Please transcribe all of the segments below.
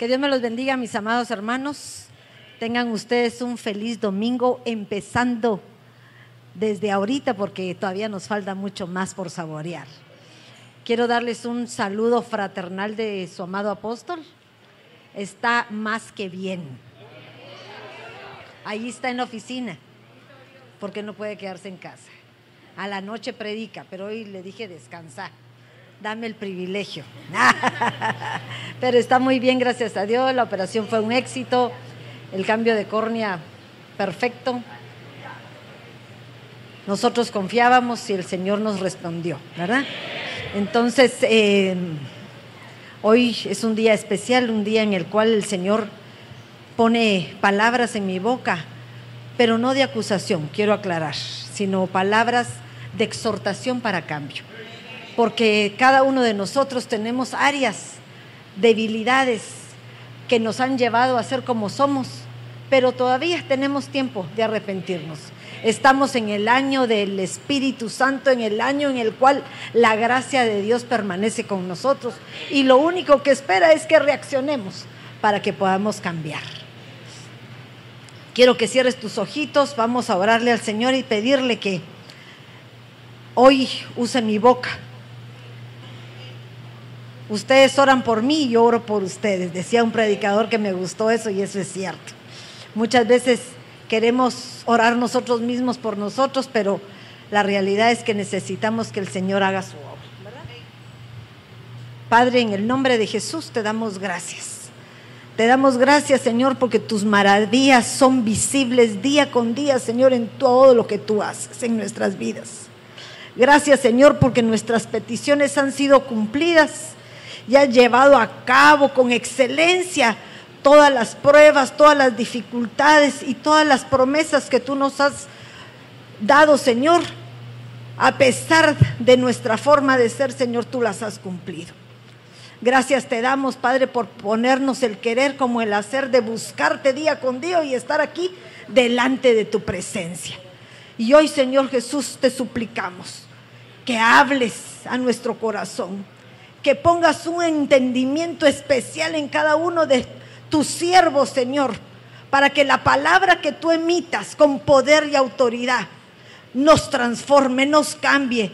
Que Dios me los bendiga, mis amados hermanos. Tengan ustedes un feliz domingo, empezando desde ahorita, porque todavía nos falta mucho más por saborear. Quiero darles un saludo fraternal de su amado apóstol. Está más que bien. Ahí está en la oficina, porque no puede quedarse en casa. A la noche predica, pero hoy le dije descansar dame el privilegio. Pero está muy bien, gracias a Dios. La operación fue un éxito. El cambio de córnea, perfecto. Nosotros confiábamos y el Señor nos respondió, ¿verdad? Entonces, eh, hoy es un día especial, un día en el cual el Señor pone palabras en mi boca, pero no de acusación, quiero aclarar, sino palabras de exhortación para cambio porque cada uno de nosotros tenemos áreas, debilidades que nos han llevado a ser como somos, pero todavía tenemos tiempo de arrepentirnos. Estamos en el año del Espíritu Santo, en el año en el cual la gracia de Dios permanece con nosotros y lo único que espera es que reaccionemos para que podamos cambiar. Quiero que cierres tus ojitos, vamos a orarle al Señor y pedirle que hoy use mi boca Ustedes oran por mí y yo oro por ustedes. Decía un predicador que me gustó eso y eso es cierto. Muchas veces queremos orar nosotros mismos por nosotros, pero la realidad es que necesitamos que el Señor haga su obra. Padre, en el nombre de Jesús te damos gracias. Te damos gracias, Señor, porque tus maravillas son visibles día con día, Señor, en todo lo que tú haces en nuestras vidas. Gracias, Señor, porque nuestras peticiones han sido cumplidas y has llevado a cabo con excelencia todas las pruebas, todas las dificultades y todas las promesas que tú nos has dado, Señor. A pesar de nuestra forma de ser, Señor, tú las has cumplido. Gracias te damos, Padre, por ponernos el querer como el hacer de buscarte día con día y estar aquí delante de tu presencia. Y hoy, Señor Jesús, te suplicamos que hables a nuestro corazón que pongas un entendimiento especial en cada uno de tus siervos, Señor, para que la palabra que tú emitas con poder y autoridad nos transforme, nos cambie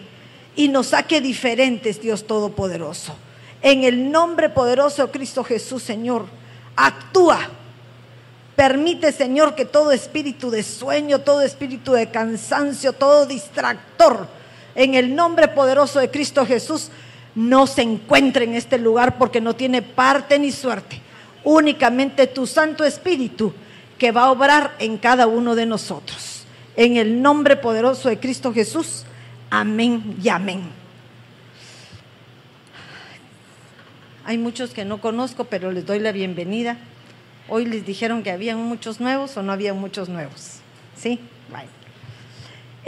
y nos saque diferentes, Dios Todopoderoso. En el nombre poderoso de Cristo Jesús, Señor, actúa. Permite, Señor, que todo espíritu de sueño, todo espíritu de cansancio, todo distractor, en el nombre poderoso de Cristo Jesús, no se encuentre en este lugar porque no tiene parte ni suerte. Únicamente tu Santo Espíritu que va a obrar en cada uno de nosotros. En el nombre poderoso de Cristo Jesús. Amén y amén. Hay muchos que no conozco, pero les doy la bienvenida. Hoy les dijeron que habían muchos nuevos o no había muchos nuevos. ¿Sí?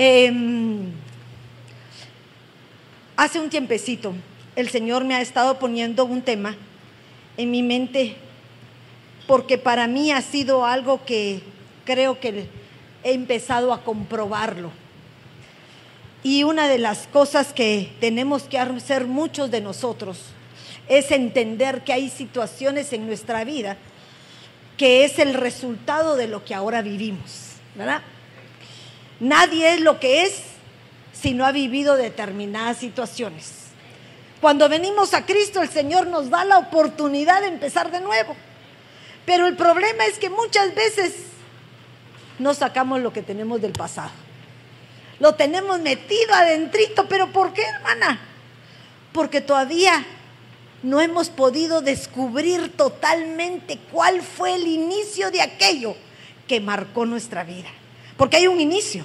Em, hace un tiempecito el Señor me ha estado poniendo un tema en mi mente porque para mí ha sido algo que creo que he empezado a comprobarlo. Y una de las cosas que tenemos que hacer muchos de nosotros es entender que hay situaciones en nuestra vida que es el resultado de lo que ahora vivimos, ¿verdad? Nadie es lo que es si no ha vivido determinadas situaciones. Cuando venimos a Cristo, el Señor nos da la oportunidad de empezar de nuevo. Pero el problema es que muchas veces no sacamos lo que tenemos del pasado. Lo tenemos metido adentrito, pero ¿por qué, hermana? Porque todavía no hemos podido descubrir totalmente cuál fue el inicio de aquello que marcó nuestra vida. Porque hay un inicio.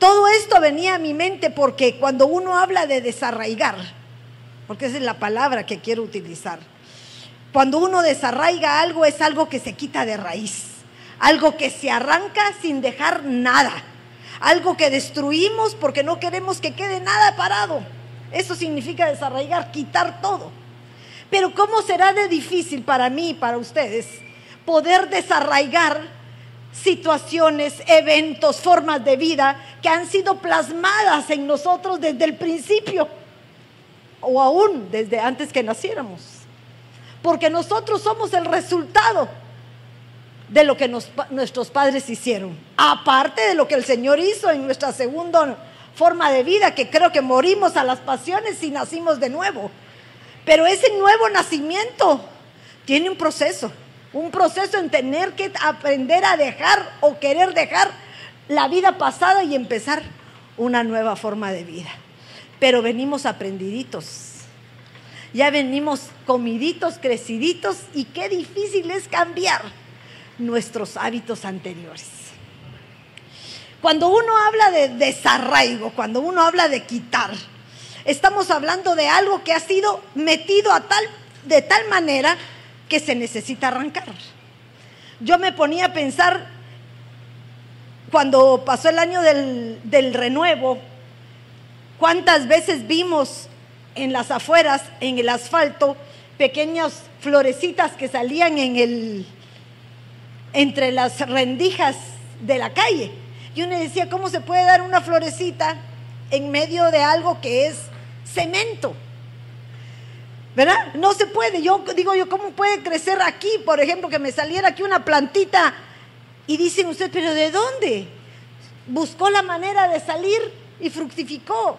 Todo esto venía a mi mente porque cuando uno habla de desarraigar, porque esa es la palabra que quiero utilizar, cuando uno desarraiga algo es algo que se quita de raíz, algo que se arranca sin dejar nada, algo que destruimos porque no queremos que quede nada parado. Eso significa desarraigar, quitar todo. Pero ¿cómo será de difícil para mí y para ustedes poder desarraigar situaciones, eventos, formas de vida que han sido plasmadas en nosotros desde el principio o aún desde antes que naciéramos. porque nosotros somos el resultado de lo que nuestros padres hicieron, aparte de lo que el Señor hizo en nuestra segunda forma de vida, que creo que morimos a las pasiones y nacimos de nuevo. Pero ese nuevo nacimiento tiene un proceso, un proceso en tener que aprender a dejar o querer dejar la vida pasada y empezar una nueva forma de vida. Pero venimos aprendiditos. Ya venimos comiditos, creciditos y qué difícil es cambiar nuestros hábitos anteriores. Cuando uno habla de desarraigo, cuando uno habla de quitar, estamos hablando de algo que ha sido metido a tal, de tal manera que se necesita arrancar. Yo me ponía a pensar cuando pasó el año del, del renuevo, cuántas veces vimos en las afueras, en el asfalto, pequeñas florecitas que salían en el, entre las rendijas de la calle. Y uno decía, ¿cómo se puede dar una florecita en medio de algo que es cemento? ¿Verdad? No se puede. Yo digo yo, ¿cómo puede crecer aquí? Por ejemplo, que me saliera aquí una plantita y dicen usted, ¿pero de dónde? Buscó la manera de salir y fructificó.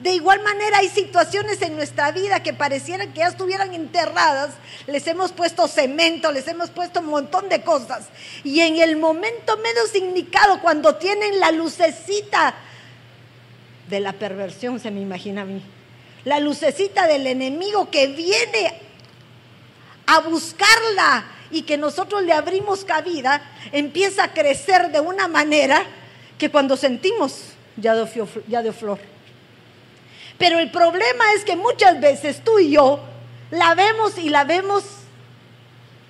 De igual manera hay situaciones en nuestra vida que parecieran que ya estuvieran enterradas, les hemos puesto cemento, les hemos puesto un montón de cosas. Y en el momento menos indicado, cuando tienen la lucecita de la perversión, se me imagina a mí, la lucecita del enemigo que viene a buscarla y que nosotros le abrimos cabida, empieza a crecer de una manera que cuando sentimos ya ya dio flor. Pero el problema es que muchas veces tú y yo la vemos y la vemos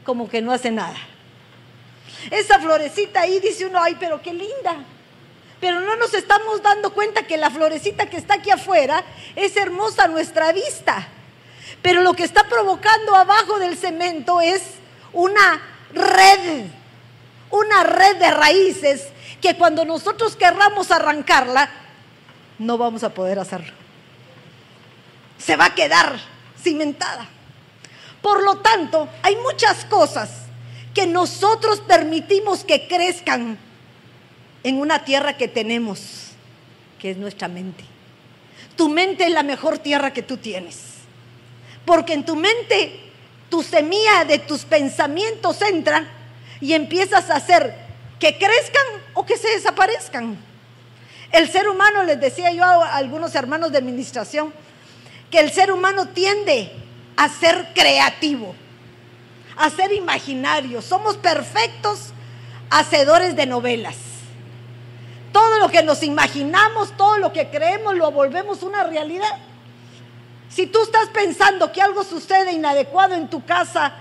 como que no hace nada. Esa florecita ahí dice uno, ay, pero qué linda. Pero no nos estamos dando cuenta que la florecita que está aquí afuera es hermosa a nuestra vista. Pero lo que está provocando abajo del cemento es una red, una red de raíces que cuando nosotros querramos arrancarla, no vamos a poder hacerlo se va a quedar cimentada. Por lo tanto, hay muchas cosas que nosotros permitimos que crezcan en una tierra que tenemos, que es nuestra mente. Tu mente es la mejor tierra que tú tienes. Porque en tu mente tu semilla de tus pensamientos entra y empiezas a hacer que crezcan o que se desaparezcan. El ser humano, les decía yo a algunos hermanos de administración, que el ser humano tiende a ser creativo, a ser imaginario. Somos perfectos hacedores de novelas. Todo lo que nos imaginamos, todo lo que creemos, lo volvemos una realidad. Si tú estás pensando que algo sucede inadecuado en tu casa,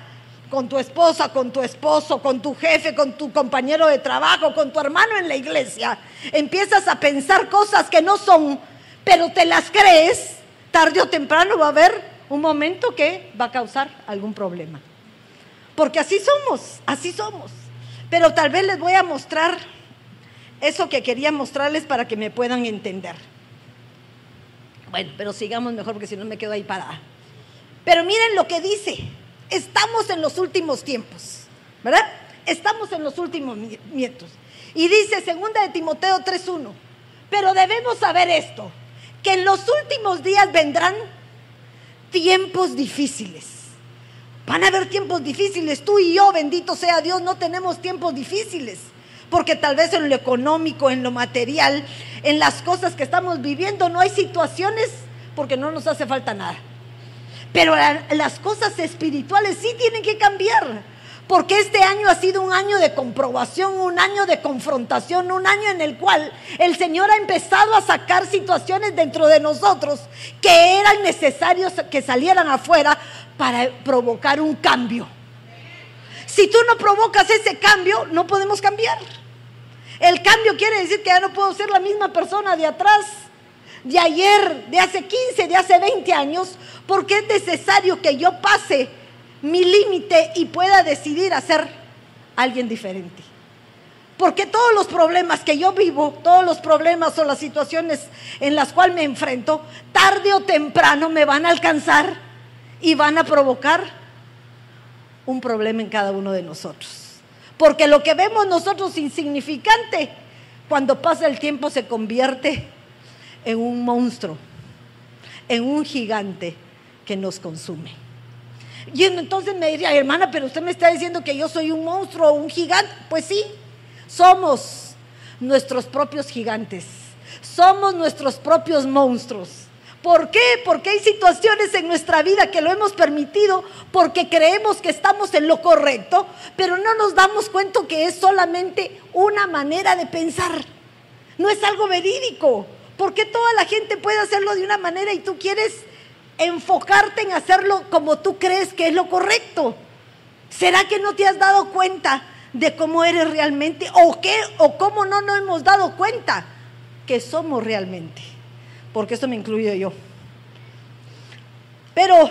con tu esposa, con tu esposo, con tu jefe, con tu compañero de trabajo, con tu hermano en la iglesia, empiezas a pensar cosas que no son, pero te las crees, tarde o temprano va a haber un momento que va a causar algún problema. Porque así somos, así somos. Pero tal vez les voy a mostrar eso que quería mostrarles para que me puedan entender. Bueno, pero sigamos mejor porque si no me quedo ahí parada. Pero miren lo que dice. Estamos en los últimos tiempos, ¿verdad? Estamos en los últimos nietos. Y dice segunda de Timoteo 3:1. Pero debemos saber esto, que en los últimos días vendrán tiempos difíciles. Van a haber tiempos difíciles. Tú y yo, bendito sea Dios, no tenemos tiempos difíciles. Porque tal vez en lo económico, en lo material, en las cosas que estamos viviendo, no hay situaciones porque no nos hace falta nada. Pero las cosas espirituales sí tienen que cambiar porque este año ha sido un año de comprobación, un año de confrontación, un año en el cual el Señor ha empezado a sacar situaciones dentro de nosotros que eran necesarios que salieran afuera para provocar un cambio. Si tú no provocas ese cambio, no podemos cambiar. El cambio quiere decir que ya no puedo ser la misma persona de atrás, de ayer, de hace 15, de hace 20 años, porque es necesario que yo pase mi límite y pueda decidir hacer alguien diferente. Porque todos los problemas que yo vivo, todos los problemas o las situaciones en las cuales me enfrento, tarde o temprano me van a alcanzar y van a provocar un problema en cada uno de nosotros. Porque lo que vemos nosotros insignificante, cuando pasa el tiempo se convierte en un monstruo, en un gigante que nos consume. Y entonces me diría, hermana, pero usted me está diciendo que yo soy un monstruo o un gigante. Pues sí, somos nuestros propios gigantes, somos nuestros propios monstruos. ¿Por qué? Porque hay situaciones en nuestra vida que lo hemos permitido porque creemos que estamos en lo correcto, pero no nos damos cuenta que es solamente una manera de pensar. No es algo verídico. ¿Por qué toda la gente puede hacerlo de una manera y tú quieres enfocarte en hacerlo como tú crees que es lo correcto? ¿Será que no te has dado cuenta de cómo eres realmente o qué o cómo no nos hemos dado cuenta que somos realmente? Porque esto me incluyo yo. Pero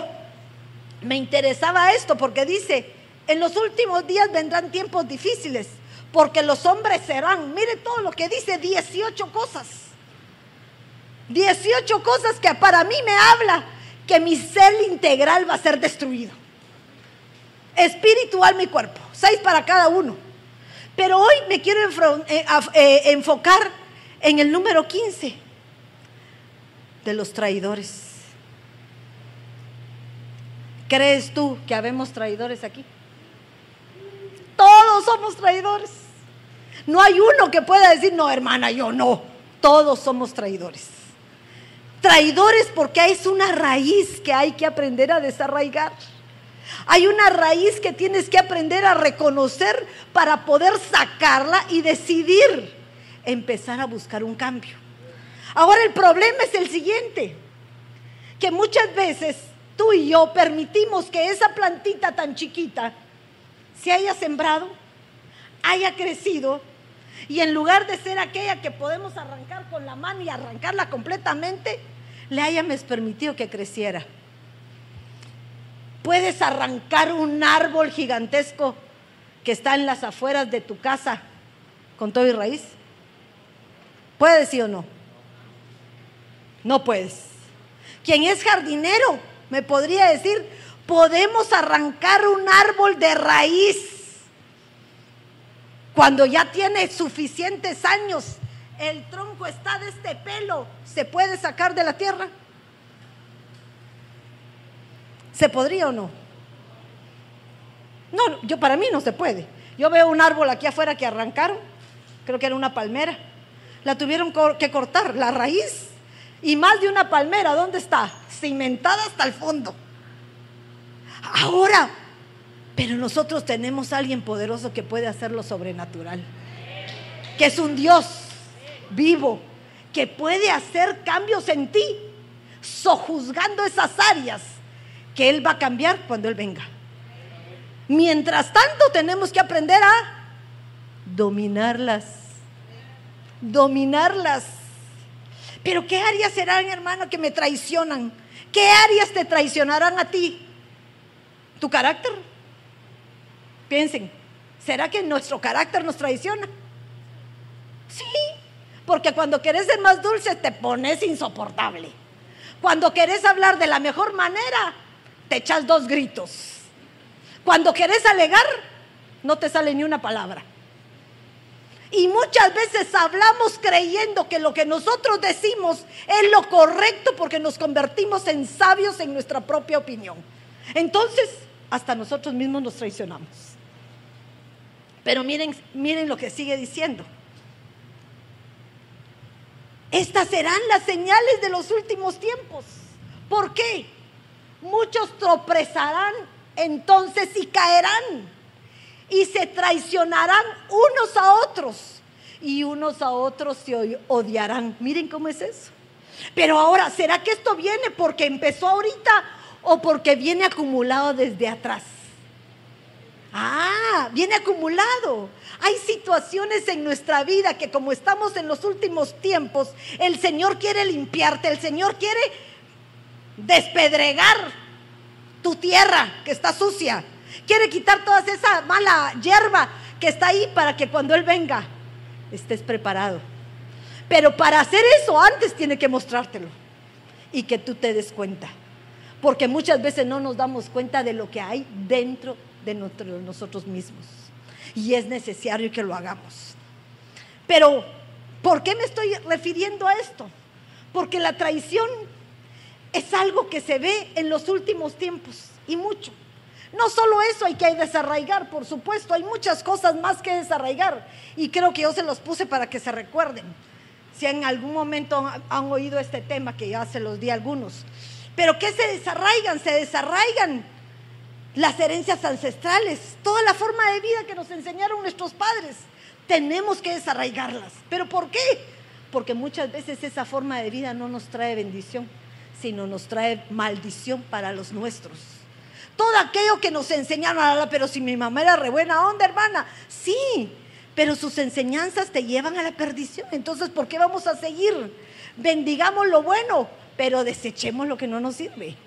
me interesaba esto porque dice, en los últimos días vendrán tiempos difíciles, porque los hombres serán, mire todo lo que dice, 18 cosas. 18 cosas que para mí me habla que mi ser integral va a ser destruido. Espiritual mi cuerpo, seis para cada uno. Pero hoy me quiero eh, eh, enfocar en el número 15 de los traidores. ¿Crees tú que habemos traidores aquí? Todos somos traidores. No hay uno que pueda decir, no, hermana, yo no. Todos somos traidores. Traidores porque es una raíz que hay que aprender a desarraigar. Hay una raíz que tienes que aprender a reconocer para poder sacarla y decidir empezar a buscar un cambio. Ahora el problema es el siguiente, que muchas veces tú y yo permitimos que esa plantita tan chiquita se haya sembrado, haya crecido, y en lugar de ser aquella que podemos arrancar con la mano y arrancarla completamente, le hayamos permitido que creciera. Puedes arrancar un árbol gigantesco que está en las afueras de tu casa con todo y raíz. ¿Puedes sí o no? No puedes. Quien es jardinero me podría decir, podemos arrancar un árbol de raíz. Cuando ya tiene suficientes años, el tronco está de este pelo, ¿se puede sacar de la tierra? ¿Se podría o no? No, yo para mí no se puede. Yo veo un árbol aquí afuera que arrancaron, creo que era una palmera. La tuvieron que cortar, la raíz y más de una palmera, ¿dónde está? Cimentada hasta el fondo. Ahora, pero nosotros tenemos a alguien poderoso que puede hacer lo sobrenatural. Que es un Dios vivo, que puede hacer cambios en ti, sojuzgando esas áreas que Él va a cambiar cuando Él venga. Mientras tanto, tenemos que aprender a dominarlas. Dominarlas pero ¿qué áreas serán, hermano, que me traicionan? ¿Qué áreas te traicionarán a ti? ¿Tu carácter? Piensen, ¿será que nuestro carácter nos traiciona? Sí, porque cuando querés ser más dulce te pones insoportable. Cuando querés hablar de la mejor manera, te echas dos gritos. Cuando querés alegar, no te sale ni una palabra. Y muchas veces hablamos creyendo que lo que nosotros decimos es lo correcto porque nos convertimos en sabios en nuestra propia opinión. Entonces, hasta nosotros mismos nos traicionamos. Pero miren, miren lo que sigue diciendo. Estas serán las señales de los últimos tiempos. ¿Por qué? Muchos tropezarán entonces y caerán y se traicionarán unos a otros y unos a otros se odiarán. Miren cómo es eso. Pero ahora, ¿será que esto viene porque empezó ahorita o porque viene acumulado desde atrás? Ah, viene acumulado. Hay situaciones en nuestra vida que como estamos en los últimos tiempos, el Señor quiere limpiarte, el Señor quiere despedregar tu tierra que está sucia Quiere quitar toda esa mala hierba que está ahí para que cuando Él venga estés preparado. Pero para hacer eso antes tiene que mostrártelo y que tú te des cuenta. Porque muchas veces no nos damos cuenta de lo que hay dentro de nosotros mismos. Y es necesario que lo hagamos. Pero, ¿por qué me estoy refiriendo a esto? Porque la traición es algo que se ve en los últimos tiempos y mucho. No solo eso hay que desarraigar, por supuesto, hay muchas cosas más que desarraigar y creo que yo se los puse para que se recuerden. Si en algún momento han oído este tema, que ya se los di algunos. Pero ¿qué se desarraigan? Se desarraigan las herencias ancestrales, toda la forma de vida que nos enseñaron nuestros padres. Tenemos que desarraigarlas. ¿Pero por qué? Porque muchas veces esa forma de vida no nos trae bendición, sino nos trae maldición para los nuestros todo aquello que nos enseñaron, pero si mi mamá era re buena onda, hermana, sí, pero sus enseñanzas te llevan a la perdición. Entonces, ¿por qué vamos a seguir? Bendigamos lo bueno, pero desechemos lo que no nos sirve.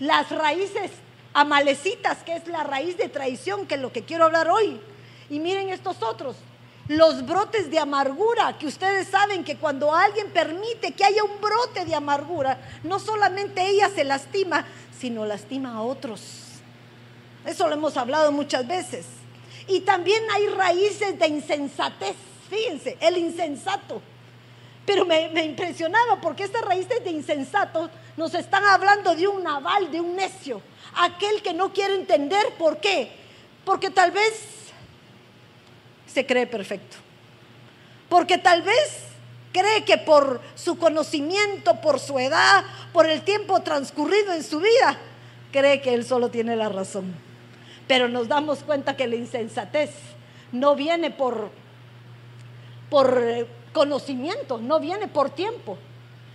Las raíces amalecitas, que es la raíz de traición, que es lo que quiero hablar hoy. Y miren estos otros, los brotes de amargura, que ustedes saben que cuando alguien permite que haya un brote de amargura, no solamente ella se lastima, sino lastima a otros. Eso lo hemos hablado muchas veces. Y también hay raíces de insensatez. Fíjense, el insensato. Pero me, impresionaba porque estas raíces de insensato nos están hablando de un naval, de un necio. Aquel que no quiere entender por qué. Porque tal vez se cree perfecto. Porque tal vez cree que por su conocimiento, por su edad, por el tiempo transcurrido en su vida, cree que él solo tiene la razón. Pero nos damos cuenta que la insensatez no viene por, por eh, conocimiento, no viene por tiempo.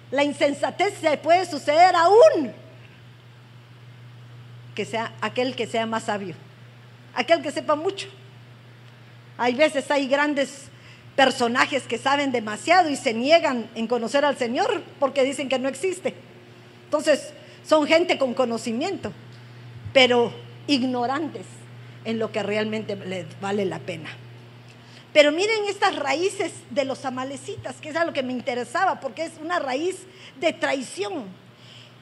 La insensatez se puede suceder aún que sea aquel que sea más sabio, aquel que sepa mucho. Hay veces hay grandes personajes que saben demasiado y se niegan en conocer al Señor porque dicen que no existe. Entonces, son gente con conocimiento, pero ignorantes en lo que realmente les vale la pena. Pero miren estas raíces de los amalecitas, que es algo que me interesaba, porque es una raíz de traición.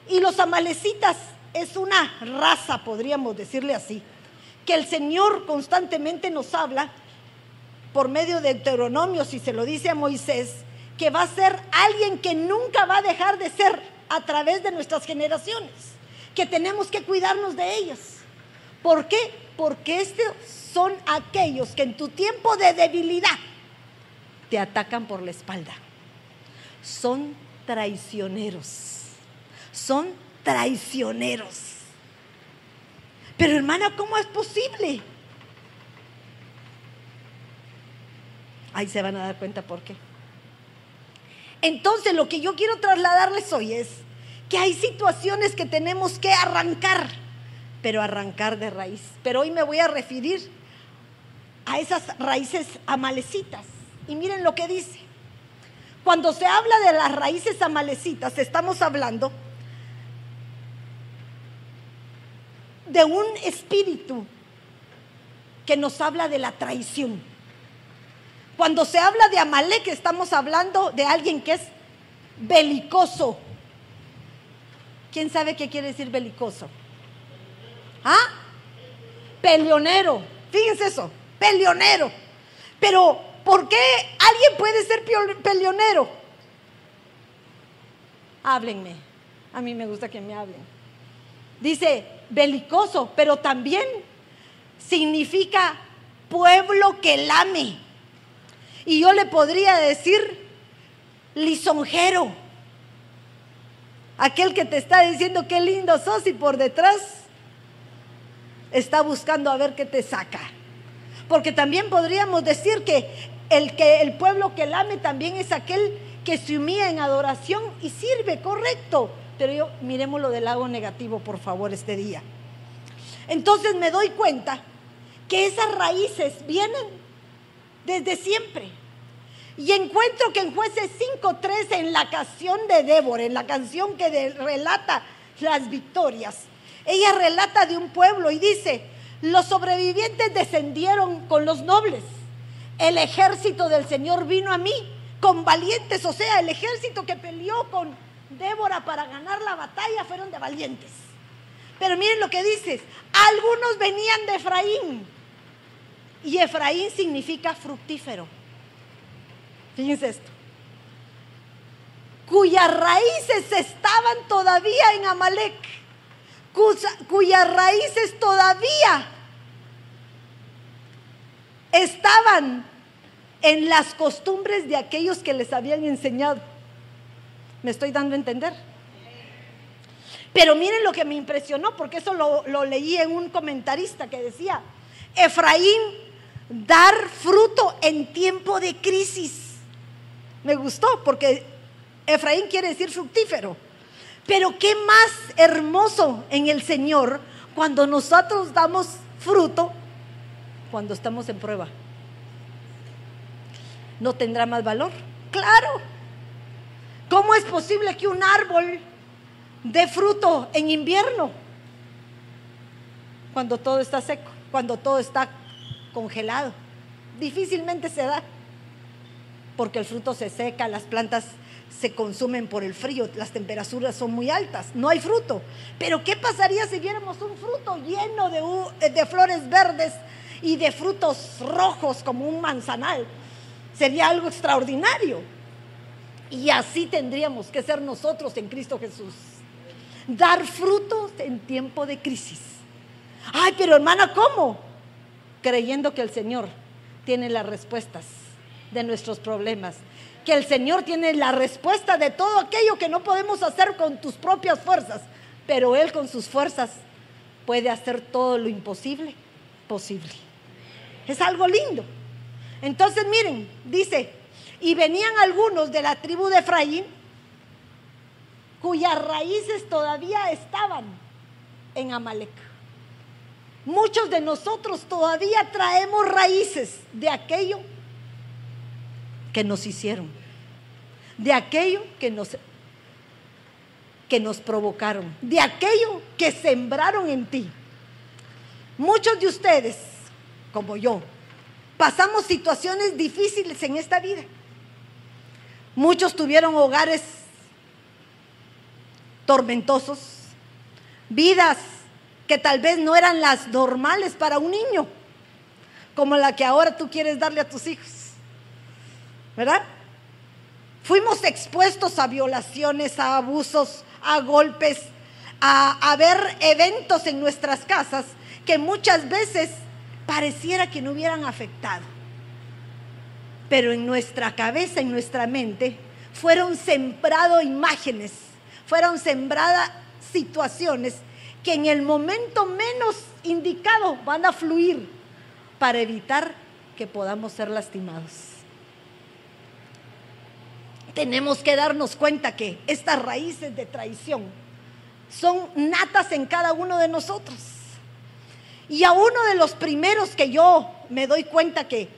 Y los amalecitas es una raza, podríamos decirle así, que el Señor constantemente nos habla por medio de Deuteronomio, si se lo dice a Moisés, que va a ser alguien que nunca va a dejar de ser a través de nuestras generaciones, que tenemos que cuidarnos de ellos. ¿Por qué? Porque estos son aquellos que en tu tiempo de debilidad te atacan por la espalda. Son traicioneros. Son traicioneros. Pero hermana, ¿cómo es posible? Ahí se van a dar cuenta por qué. Entonces lo que yo quiero trasladarles hoy es que hay situaciones que tenemos que arrancar, pero arrancar de raíz. Pero hoy me voy a referir a esas raíces amalecitas. Y miren lo que dice. Cuando se habla de las raíces amalecitas, estamos hablando de un espíritu que nos habla de la traición. Cuando se habla de Amalek, estamos hablando de alguien que es belicoso. ¿Quién sabe qué quiere decir belicoso? ¿Ah? Peleonero. Fíjense eso, peleonero. Pero, ¿por qué alguien puede ser peleonero? Háblenme. A mí me gusta que me hablen. Dice belicoso, pero también significa pueblo que lame. Y yo le podría decir lisonjero. Aquel que te está diciendo qué lindo sos y por detrás está buscando a ver qué te saca. Porque también podríamos decir que el, que el pueblo que lame también es aquel que se humilla en adoración y sirve, correcto. Pero yo miremos lo del lado negativo, por favor, este día. Entonces me doy cuenta que esas raíces vienen desde siempre. Y encuentro que en jueces 5.13, en la canción de Débora, en la canción que relata las victorias, ella relata de un pueblo y dice, los sobrevivientes descendieron con los nobles. El ejército del Señor vino a mí con valientes, o sea, el ejército que peleó con Débora para ganar la batalla fueron de valientes. Pero miren lo que dices, algunos venían de Efraín. Y Efraín significa fructífero. Fíjense esto. Cuyas raíces estaban todavía en Amalek. cuyas raíces todavía estaban en las costumbres de aquellos que les habían enseñado. ¿Me estoy dando a entender? Pero miren lo que me impresionó, porque eso lo, lo leí en un comentarista que decía, Efraín, dar fruto en tiempo de crisis. Me gustó, porque Efraín quiere decir fructífero. Pero qué más hermoso en el Señor cuando nosotros damos fruto cuando estamos en prueba. ¿No tendrá más valor? Claro. ¿Cómo es posible que un árbol dé fruto en invierno? Cuando todo está seco, cuando todo está congelado. Difícilmente se da, porque el fruto se seca, las plantas se consumen por el frío, las temperaturas son muy altas, no hay fruto. Pero ¿qué pasaría si viéramos un fruto lleno de, de flores verdes y de frutos rojos como un manzanal? Sería algo extraordinario. Y así tendríamos que ser nosotros en Cristo Jesús. Dar frutos en tiempo de crisis. Ay, pero hermana, ¿cómo? Creyendo que el Señor tiene las respuestas de nuestros problemas. Que el Señor tiene la respuesta de todo aquello que no podemos hacer con tus propias fuerzas. Pero Él con sus fuerzas puede hacer todo lo imposible posible. Es algo lindo. Entonces miren, dice, y venían algunos de la tribu de Efraín, cuyas raíces todavía estaban en Amalek. Muchos de nosotros todavía traemos raíces de aquello que nos hicieron, de aquello que nos, que nos provocaron, de aquello que sembraron en ti. Muchos de ustedes, como yo, pasamos situaciones difíciles en esta vida. Muchos tuvieron hogares tormentosos, vidas que tal vez no eran las normales para un niño, como la que ahora tú quieres darle a tus hijos. ¿Verdad? Fuimos expuestos a violaciones, a abusos, a golpes, a, a ver eventos en nuestras casas que muchas veces pareciera que no hubieran afectado. Pero en nuestra cabeza, en nuestra mente, fueron sembradas imágenes, fueron sembradas situaciones que en el momento menos indicado van a fluir para evitar que podamos ser lastimados. Tenemos que darnos cuenta que estas raíces de traición son natas en cada uno de nosotros. Y a uno de los primeros que yo me doy cuenta que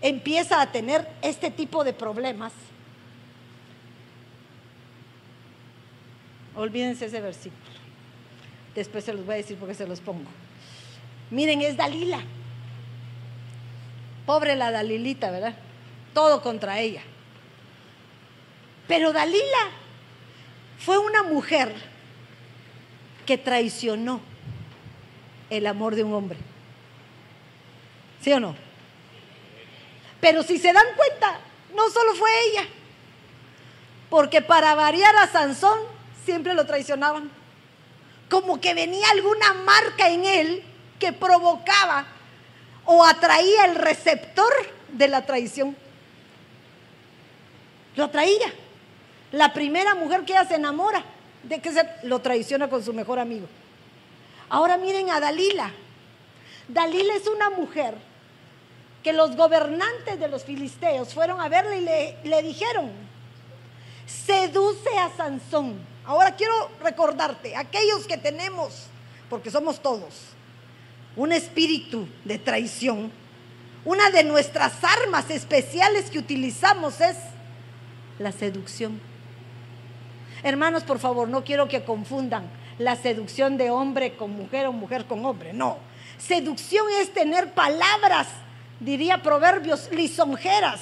empieza a tener este tipo de problemas, olvídense ese versículo. Después se los voy a decir porque se los pongo. Miren, es Dalila. Pobre la Dalilita, ¿verdad? Todo contra ella. Pero Dalila fue una mujer que traicionó el amor de un hombre. ¿Sí o no? Pero si se dan cuenta, no solo fue ella, porque para variar a Sansón siempre lo traicionaban. Como que venía alguna marca en él que provocaba o atraía el receptor de la traición. Lo atraía. La primera mujer que ella se enamora de que se lo traiciona con su mejor amigo. Ahora miren a Dalila. Dalila es una mujer que los gobernantes de los filisteos fueron a verle y le, le dijeron, seduce a Sansón. Ahora quiero recordarte, aquellos que tenemos, porque somos todos, un espíritu de traición, una de nuestras armas especiales que utilizamos es la seducción. Hermanos, por favor, no quiero que confundan la seducción de hombre con mujer o mujer con hombre. No. Seducción es tener palabras, diría proverbios, lisonjeras,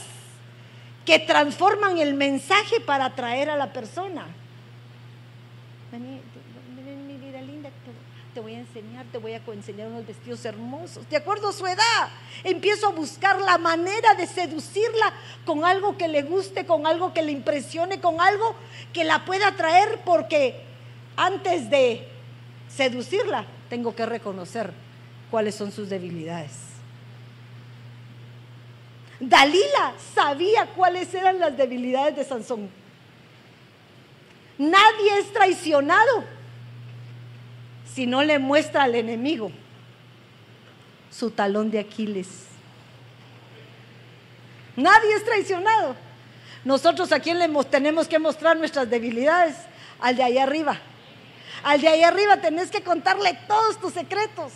que transforman el mensaje para atraer a la persona. mi vida linda, te voy a enseñar, te voy a enseñar unos vestidos hermosos. De acuerdo a su edad, empiezo a buscar la manera de seducirla con algo que le guste, con algo que le impresione, con algo que la pueda atraer, porque antes de seducirla, tengo que reconocer cuáles son sus debilidades. Dalila sabía cuáles eran las debilidades de Sansón. Nadie es traicionado si no le muestra al enemigo su talón de Aquiles. Nadie es traicionado. Nosotros a quién le tenemos que mostrar nuestras debilidades? Al de ahí arriba. Al de ahí arriba tenés que contarle todos tus secretos.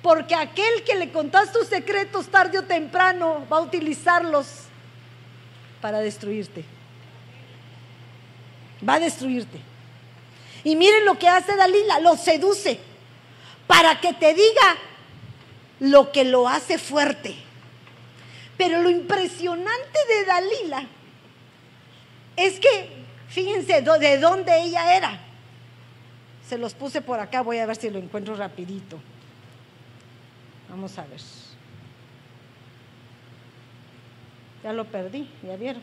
Porque aquel que le contás tus secretos tarde o temprano va a utilizarlos para destruirte. Va a destruirte. Y miren lo que hace Dalila, lo seduce para que te diga lo que lo hace fuerte. Pero lo impresionante de Dalila es que, fíjense de dónde ella era. Se los puse por acá, voy a ver si lo encuentro rapidito. Vamos a ver. Ya lo perdí, ya vieron.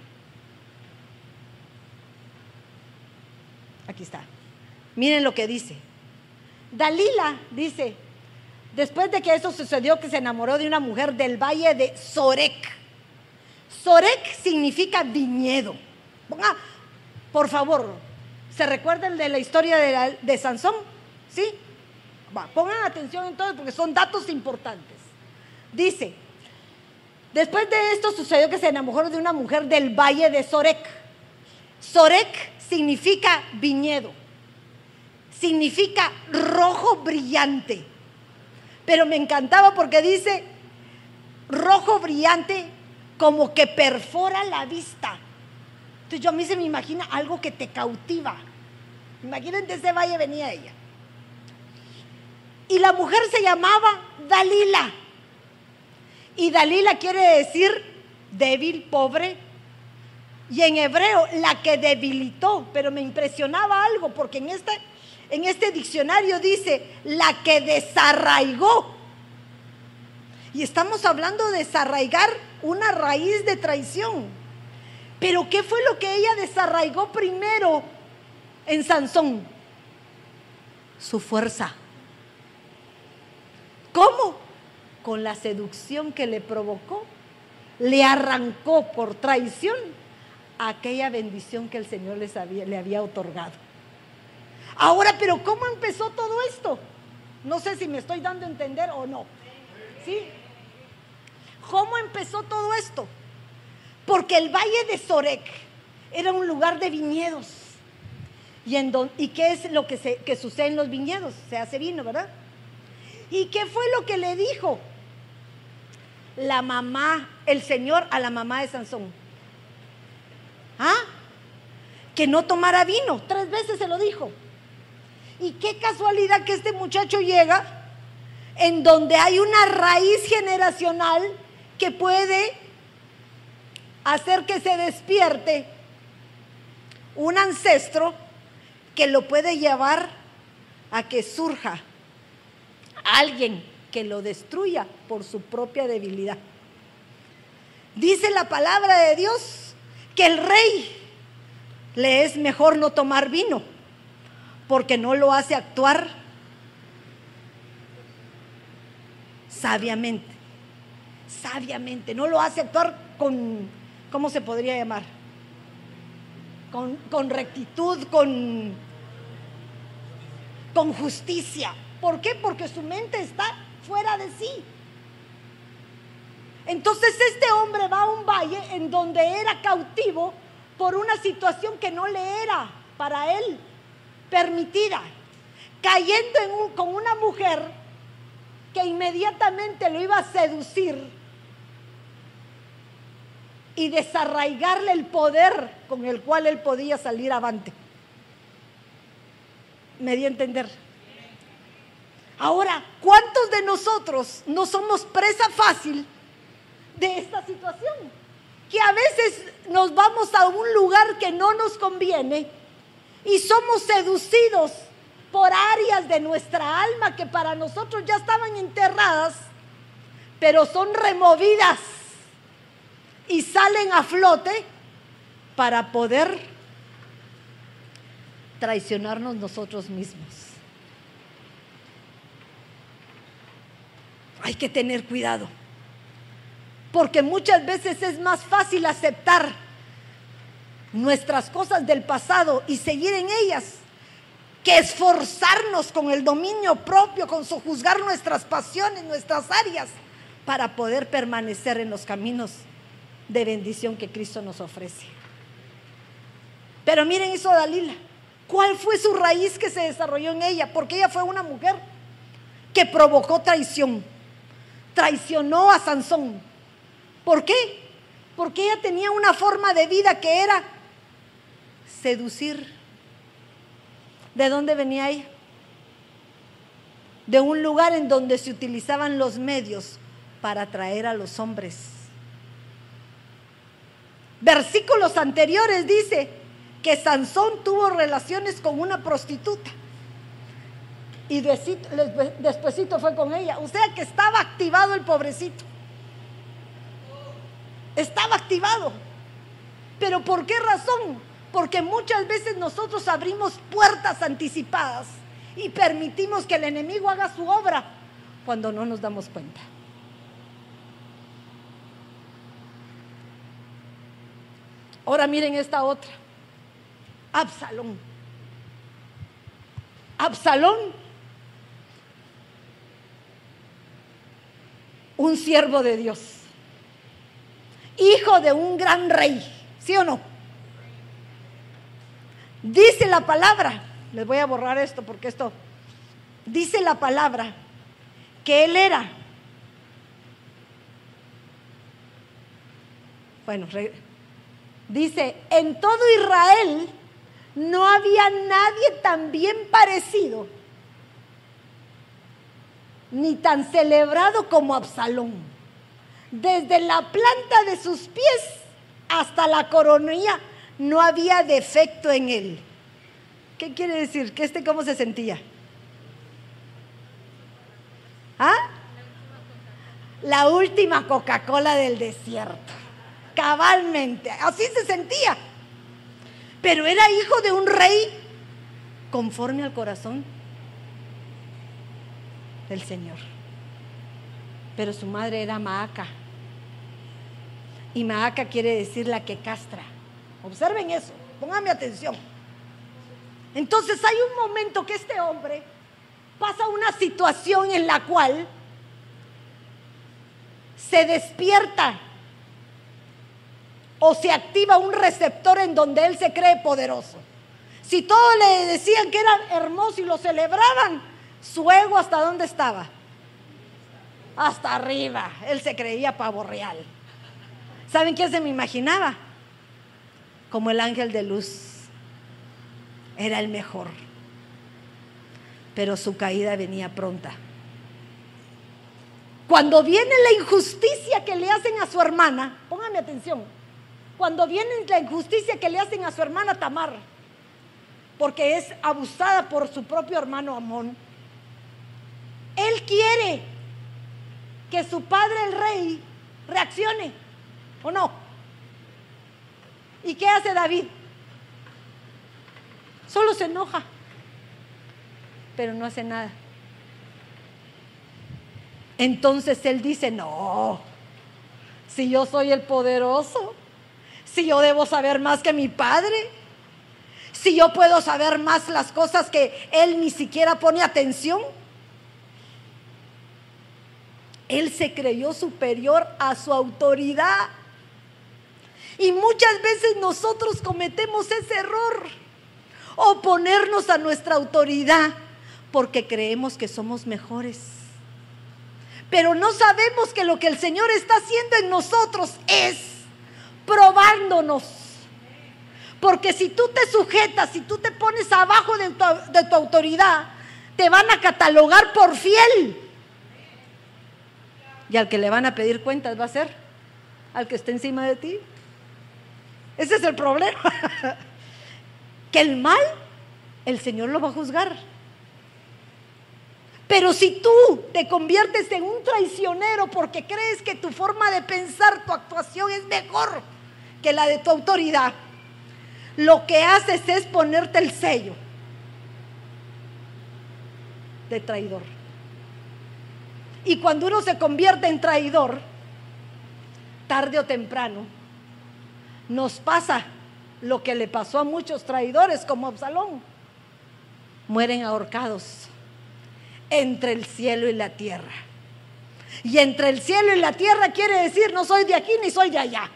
Aquí está. Miren lo que dice. Dalila dice, después de que eso sucedió, que se enamoró de una mujer del valle de Sorek. Sorek significa viñedo. Ponga, por favor, ¿se recuerdan de la historia de, Sansón? ¿Sí? pongan atención entonces porque son datos importantes. Dice, después de esto sucedió que se enamoró de una mujer del valle de Sorek. Sorek significa viñedo, significa rojo brillante. Pero me encantaba porque dice rojo brillante como que perfora la vista. Entonces yo a mí se me imagina algo que te cautiva. Imagínense ese valle venía ella. Y la mujer se llamaba Dalila. Y Dalila quiere decir débil, pobre. Y en hebreo, la que debilitó. Pero me impresionaba algo porque en este, en este diccionario dice la que desarraigó. Y estamos hablando de desarraigar una raíz de traición. Pero ¿qué fue lo que ella desarraigó primero en Sansón? Su fuerza. ¿Cómo? Con la seducción que le provocó, le arrancó por traición aquella bendición que el Señor le había otorgado. Ahora, pero ¿cómo empezó todo esto? No sé si me estoy dando a entender o no. ¿Sí? ¿Cómo empezó todo esto? Porque el valle de Sorek era un lugar de viñedos. ¿Y, en ¿y qué es lo que, se, que sucede en los viñedos? Se hace vino, ¿verdad? ¿Y qué fue lo que le dijo la mamá, el Señor a la mamá de Sansón? ¿Ah? Que no tomara vino. Tres veces se lo dijo. Y qué casualidad que este muchacho llega en donde hay una raíz generacional que puede hacer que se despierte un ancestro que lo puede llevar a que surja alguien que lo destruya por su propia debilidad. Dice la palabra de Dios que el rey le es mejor no tomar vino porque no lo hace actuar sabiamente, sabiamente, no lo hace actuar con, ¿cómo se podría llamar? Con, con rectitud, con, con justicia. ¿Por qué? Porque su mente está fuera de sí. Entonces este hombre va a un valle en donde era cautivo por una situación que no le era para él permitida, cayendo con una mujer que inmediatamente lo iba a seducir y desarraigarle el poder con el cual él podía salir avante. Me di a entender. Ahora, ¿cuántos de nosotros no somos presa fácil de esta situación? Que a veces nos vamos a un lugar que no nos conviene y somos seducidos por áreas de nuestra alma que para nosotros ya estaban enterradas, pero son removidas y salen a flote para poder traicionarnos nosotros mismos. Hay que tener cuidado, porque muchas veces es más fácil aceptar nuestras cosas del pasado y seguir en ellas que esforzarnos con el dominio propio, con sojuzgar nuestras pasiones, nuestras áreas, para poder permanecer en los caminos de bendición que Cristo nos ofrece. Pero miren eso Dalila. ¿Cuál fue su raíz que se desarrolló en ella? Porque ella fue una mujer que provocó traición. Traicionó a Sansón. ¿Por qué? Porque ella tenía una forma de vida que era seducir. ¿De dónde venía ella? De un lugar en donde se utilizaban los medios para atraer a los hombres. Versículos anteriores dice, que Sansón tuvo relaciones con una prostituta. Y despuésito fue con ella. O sea que estaba activado el pobrecito. Estaba activado. ¿Pero por qué razón? Porque muchas veces nosotros abrimos puertas anticipadas y permitimos que el enemigo haga su obra cuando no nos damos cuenta. Ahora miren esta otra. Absalón. Absalón, un siervo de Dios, hijo de un gran rey, ¿sí o no? Dice la palabra, les voy a borrar esto porque esto, dice la palabra que él era, bueno, dice, en todo Israel, no había nadie tan bien parecido ni tan celebrado como Absalón. Desde la planta de sus pies hasta la coronilla no había defecto en él. ¿Qué quiere decir? ¿Que este cómo se sentía? ¿Ah? La última Coca-Cola del desierto. Cabalmente. Así se sentía pero era hijo de un rey conforme al corazón del Señor. Pero su madre era Maaca. Y Maaca quiere decir la que castra. Observen eso, pónganme atención. Entonces hay un momento que este hombre pasa una situación en la cual se despierta o se activa un receptor en donde él se cree poderoso. Si todos le decían que era hermoso y lo celebraban, su ego hasta dónde estaba? Hasta arriba. Él se creía pavo real. ¿Saben quién se me imaginaba? Como el ángel de luz. Era el mejor. Pero su caída venía pronta. Cuando viene la injusticia que le hacen a su hermana, póngame atención, cuando viene la injusticia que le hacen a su hermana Tamar, porque es abusada por su propio hermano Amón, él quiere que su padre el rey reaccione, ¿o no? ¿Y qué hace David? Solo se enoja, pero no hace nada. Entonces él dice, no, si yo soy el poderoso, si yo debo saber más que mi padre? Si yo puedo saber más las cosas que él ni siquiera pone atención. Él se creyó superior a su autoridad. Y muchas veces nosotros cometemos ese error. Oponernos a nuestra autoridad porque creemos que somos mejores. Pero no sabemos que lo que el Señor está haciendo en nosotros es probándonos. Porque si tú te sujetas, si tú te pones abajo de tu, autoridad, te van a catalogar por fiel. Y al que le van a pedir cuentas va a ser al que esté encima de ti. Ese es el problema. que el mal, el Señor lo va a juzgar. Pero si tú te conviertes en un traicionero porque crees que tu forma de pensar, tu actuación es mejor que la de tu autoridad, lo que haces es ponerte el sello de traidor. Y cuando uno se convierte en traidor, tarde o temprano, nos pasa lo que le pasó a muchos traidores como Absalón. Mueren ahorcados entre el cielo y la tierra. Y entre el cielo y la tierra quiere decir, no soy de aquí ni soy de allá.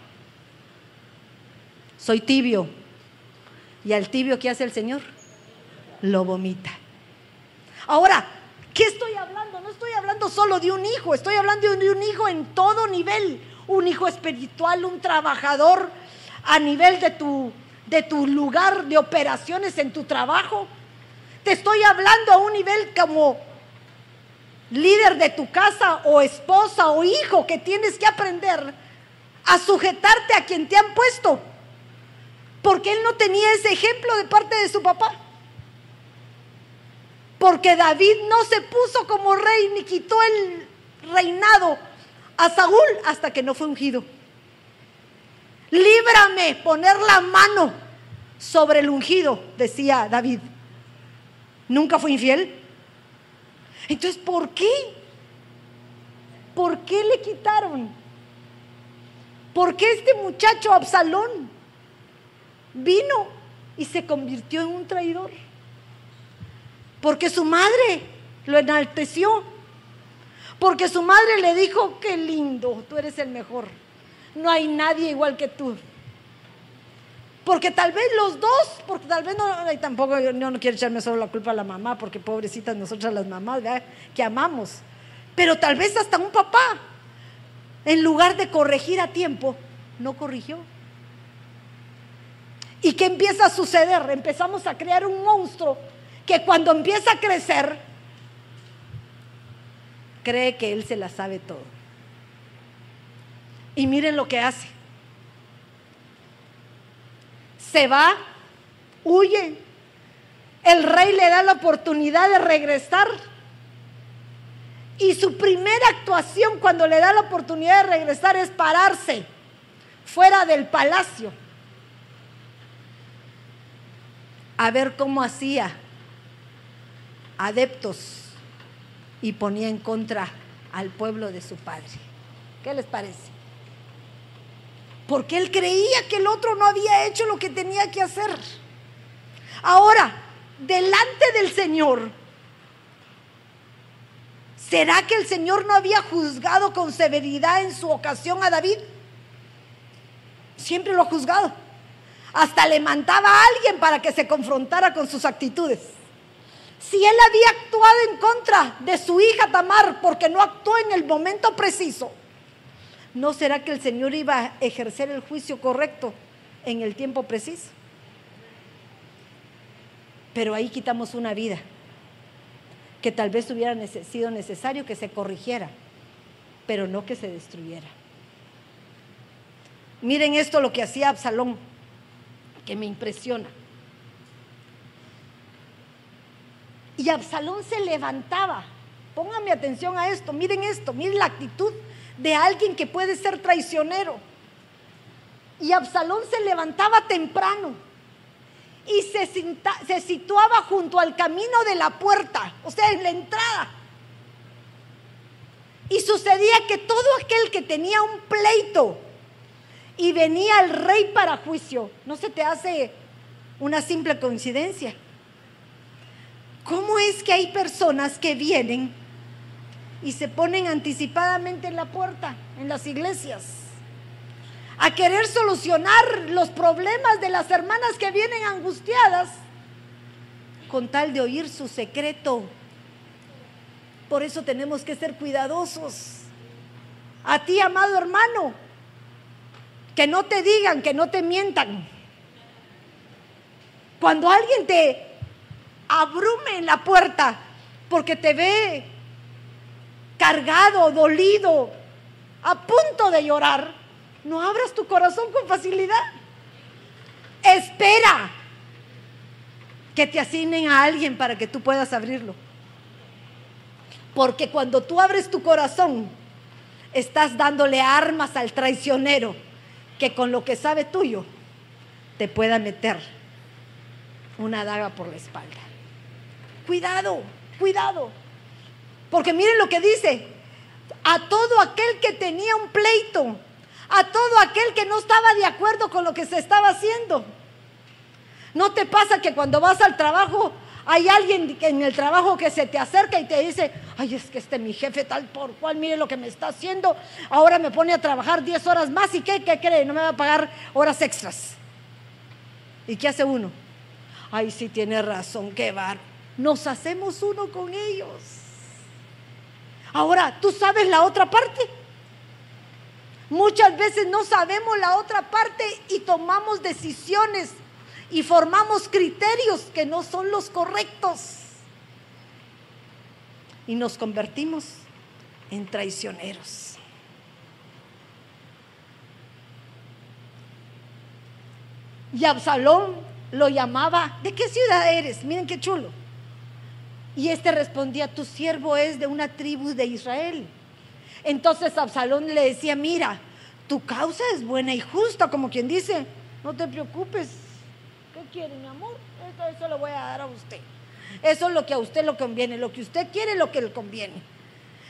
Soy tibio. ¿Y al tibio qué hace el Señor? Lo vomita. Ahora, ¿qué estoy hablando? No estoy hablando solo de un hijo, estoy hablando de un hijo en todo nivel. Un hijo espiritual, un trabajador a nivel de tu, de tu lugar de operaciones en tu trabajo. Te estoy hablando a un nivel como líder de tu casa o esposa o hijo que tienes que aprender a sujetarte a quien te han puesto. Porque él no tenía ese ejemplo de parte de su papá. Porque David no se puso como rey ni quitó el reinado a Saúl hasta que no fue ungido. Líbrame poner la mano sobre el ungido, decía David. Nunca fue infiel. Entonces, ¿por qué? ¿Por qué le quitaron? ¿Por qué este muchacho Absalón vino y se convirtió en un traidor? Porque su madre lo enalteció. Porque su madre le dijo, qué lindo, tú eres el mejor. No hay nadie igual que tú. Porque tal vez los dos, porque tal vez no, tampoco yo no, quiero echarme solo la culpa a la mamá, porque pobrecitas nosotras las mamás, que amamos. Pero tal vez hasta un papá, en lugar de corregir a tiempo, no corrigió. ¿Y qué empieza a suceder? Empezamos a crear un monstruo que cuando empieza a crecer, cree que él se la sabe todo. Y miren lo que hace se va, huye. El rey le da la oportunidad de regresar. Y su primera actuación cuando le da la oportunidad de regresar es pararse fuera del palacio a ver cómo hacía adeptos y ponía en contra al pueblo de su padre. ¿Qué les parece? Porque él creía que el otro no había hecho lo que tenía que hacer. Ahora, delante del Señor, ¿será que el Señor no había juzgado con severidad en su ocasión a David? Siempre lo ha juzgado. Hasta le mandaba a alguien para que se confrontara con sus actitudes. Si él había actuado en contra de su hija Tamar porque no actuó en el momento preciso, ¿no será que el Señor iba a ejercer el juicio correcto en el tiempo preciso? Pero ahí quitamos una vida que tal vez hubiera sido necesario que se corrigiera, pero no que se destruyera. Miren esto lo que hacía Absalón, que me impresiona. Y Absalón se levantaba. Pónganme atención a esto, miren esto, miren la actitud de alguien que puede ser traicionero. Y Absalón se levantaba temprano y se, se, situaba junto al camino de la puerta, o sea, en la entrada. Y sucedía que todo aquel que tenía un pleito y venía el rey para juicio, no se te hace una simple coincidencia. ¿Cómo es que hay personas que vienen y se ponen anticipadamente en la puerta, en las iglesias, a querer solucionar los problemas de las hermanas que vienen angustiadas con tal de oír su secreto. Por eso tenemos que ser cuidadosos. A ti, amado hermano, que no te digan, que no te mientan. Cuando alguien te abrume en la puerta porque te ve cargado, dolido, a punto de llorar, no abras tu corazón con facilidad. Espera que te asignen a alguien para que tú puedas abrirlo. Porque cuando tú abres tu corazón, estás dándole armas al traicionero que con lo que sabe tuyo te pueda meter una daga por la espalda. Cuidado, cuidado. Porque miren lo que dice, a todo aquel que tenía un pleito, a todo aquel que no estaba de acuerdo con lo que se estaba haciendo. ¿No te pasa que cuando vas al trabajo hay alguien en el trabajo que se te acerca y te dice, ay, es que este mi jefe tal por cual, mire lo que me está haciendo, ahora me pone a trabajar 10 horas más y ¿qué, qué cree? No me va a pagar horas extras. ¿Y qué hace uno? Ay, sí tiene razón, qué bar. Nos hacemos uno con ellos. Ahora, ¿tú sabes la otra parte? Muchas veces no sabemos la otra parte y tomamos decisiones y formamos criterios que no son los correctos. Y nos convertimos en traicioneros. Y Absalón lo llamaba, ¿de qué ciudad eres? Miren qué chulo. Y este respondía, tu siervo es de una tribu de Israel. Entonces Absalón le decía, mira, tu causa es buena y justa, como quien dice, no te preocupes, quiere, mi amor? Eso, lo voy a dar a usted. Eso es lo que a usted le conviene, lo que usted quiere, lo que le conviene.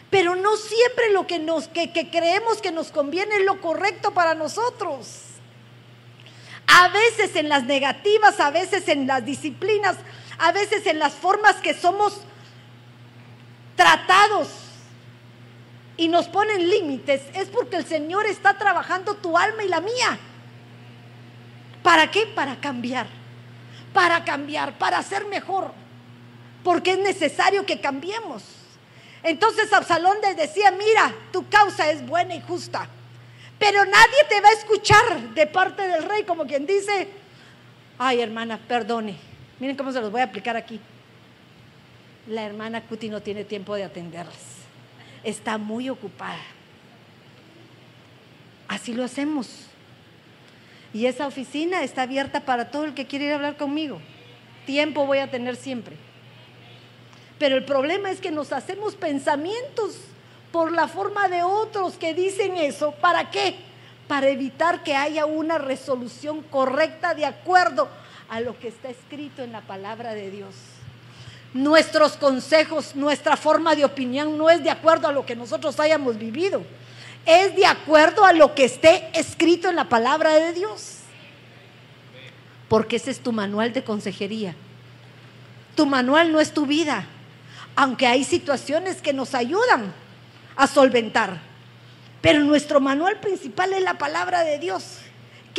Pero no siempre lo que, nos, que creemos que nos conviene es lo correcto para nosotros. A veces en las negativas, a veces en las disciplinas, a veces en las formas que somos tratados y nos ponen límites, es porque el Señor está trabajando tu alma y la mía. ¿Para qué? Para cambiar para cambiar, para ser mejor, porque es necesario que cambiemos. Entonces Absalón les decía, mira, tu causa es buena y justa, pero nadie te va a escuchar de parte del rey, como quien dice, ay hermana, perdone, miren cómo se los voy a aplicar aquí. La hermana Cuti no tiene tiempo de atenderles, está muy ocupada. Así lo hacemos. Y esa oficina está abierta para todo el que quiere ir a hablar conmigo. Tiempo voy a tener siempre. Pero el problema es que nos hacemos pensamientos por la forma de otros que dicen eso. ¿Para qué? Para evitar que haya una resolución correcta de acuerdo a lo que está escrito en la palabra de Dios. Nuestros consejos, nuestra forma de opinión no es de acuerdo a lo que nosotros hayamos vivido es de acuerdo a lo que esté escrito en la palabra de Dios. Porque ese es tu manual de consejería. Tu manual no es tu vida, aunque hay situaciones que nos ayudan a solventar. Pero nuestro manual principal es la palabra de Dios,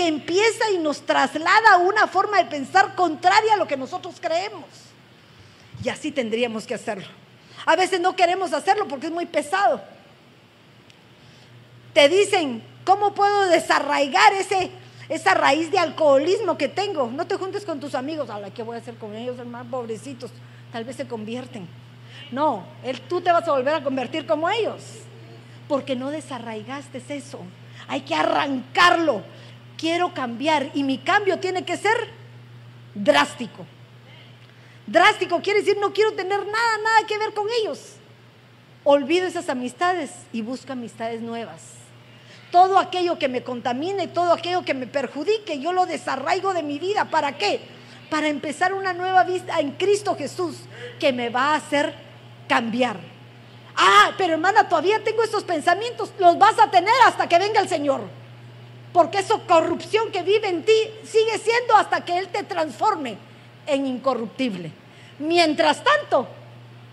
que empieza y nos traslada a una forma de pensar contraria a lo que nosotros creemos. Y así tendríamos que hacerlo. A veces no queremos hacerlo porque es muy pesado te dicen, ¿cómo puedo desarraigar ese, esa raíz de alcoholismo que tengo? No te juntes con tus amigos. A ¿qué voy a hacer con ellos, hermano? Pobrecitos. Tal vez se convierten. No, tú te vas a volver a convertir como ellos. Porque no desarraigaste eso. Hay que arrancarlo. Quiero cambiar. Y mi cambio tiene que ser drástico. Drástico quiere decir no quiero tener nada, nada que ver con ellos. Olvido esas amistades y busco amistades nuevas todo aquello que me contamine, todo aquello que me perjudique, yo lo desarraigo de mi vida. ¿Para qué? Para empezar una nueva vida en Cristo Jesús que me va a hacer cambiar. Ah, pero hermana, todavía tengo esos pensamientos, los vas a tener hasta que venga el Señor. Porque esa corrupción que vive en ti sigue siendo hasta que Él te transforme en incorruptible. Mientras tanto,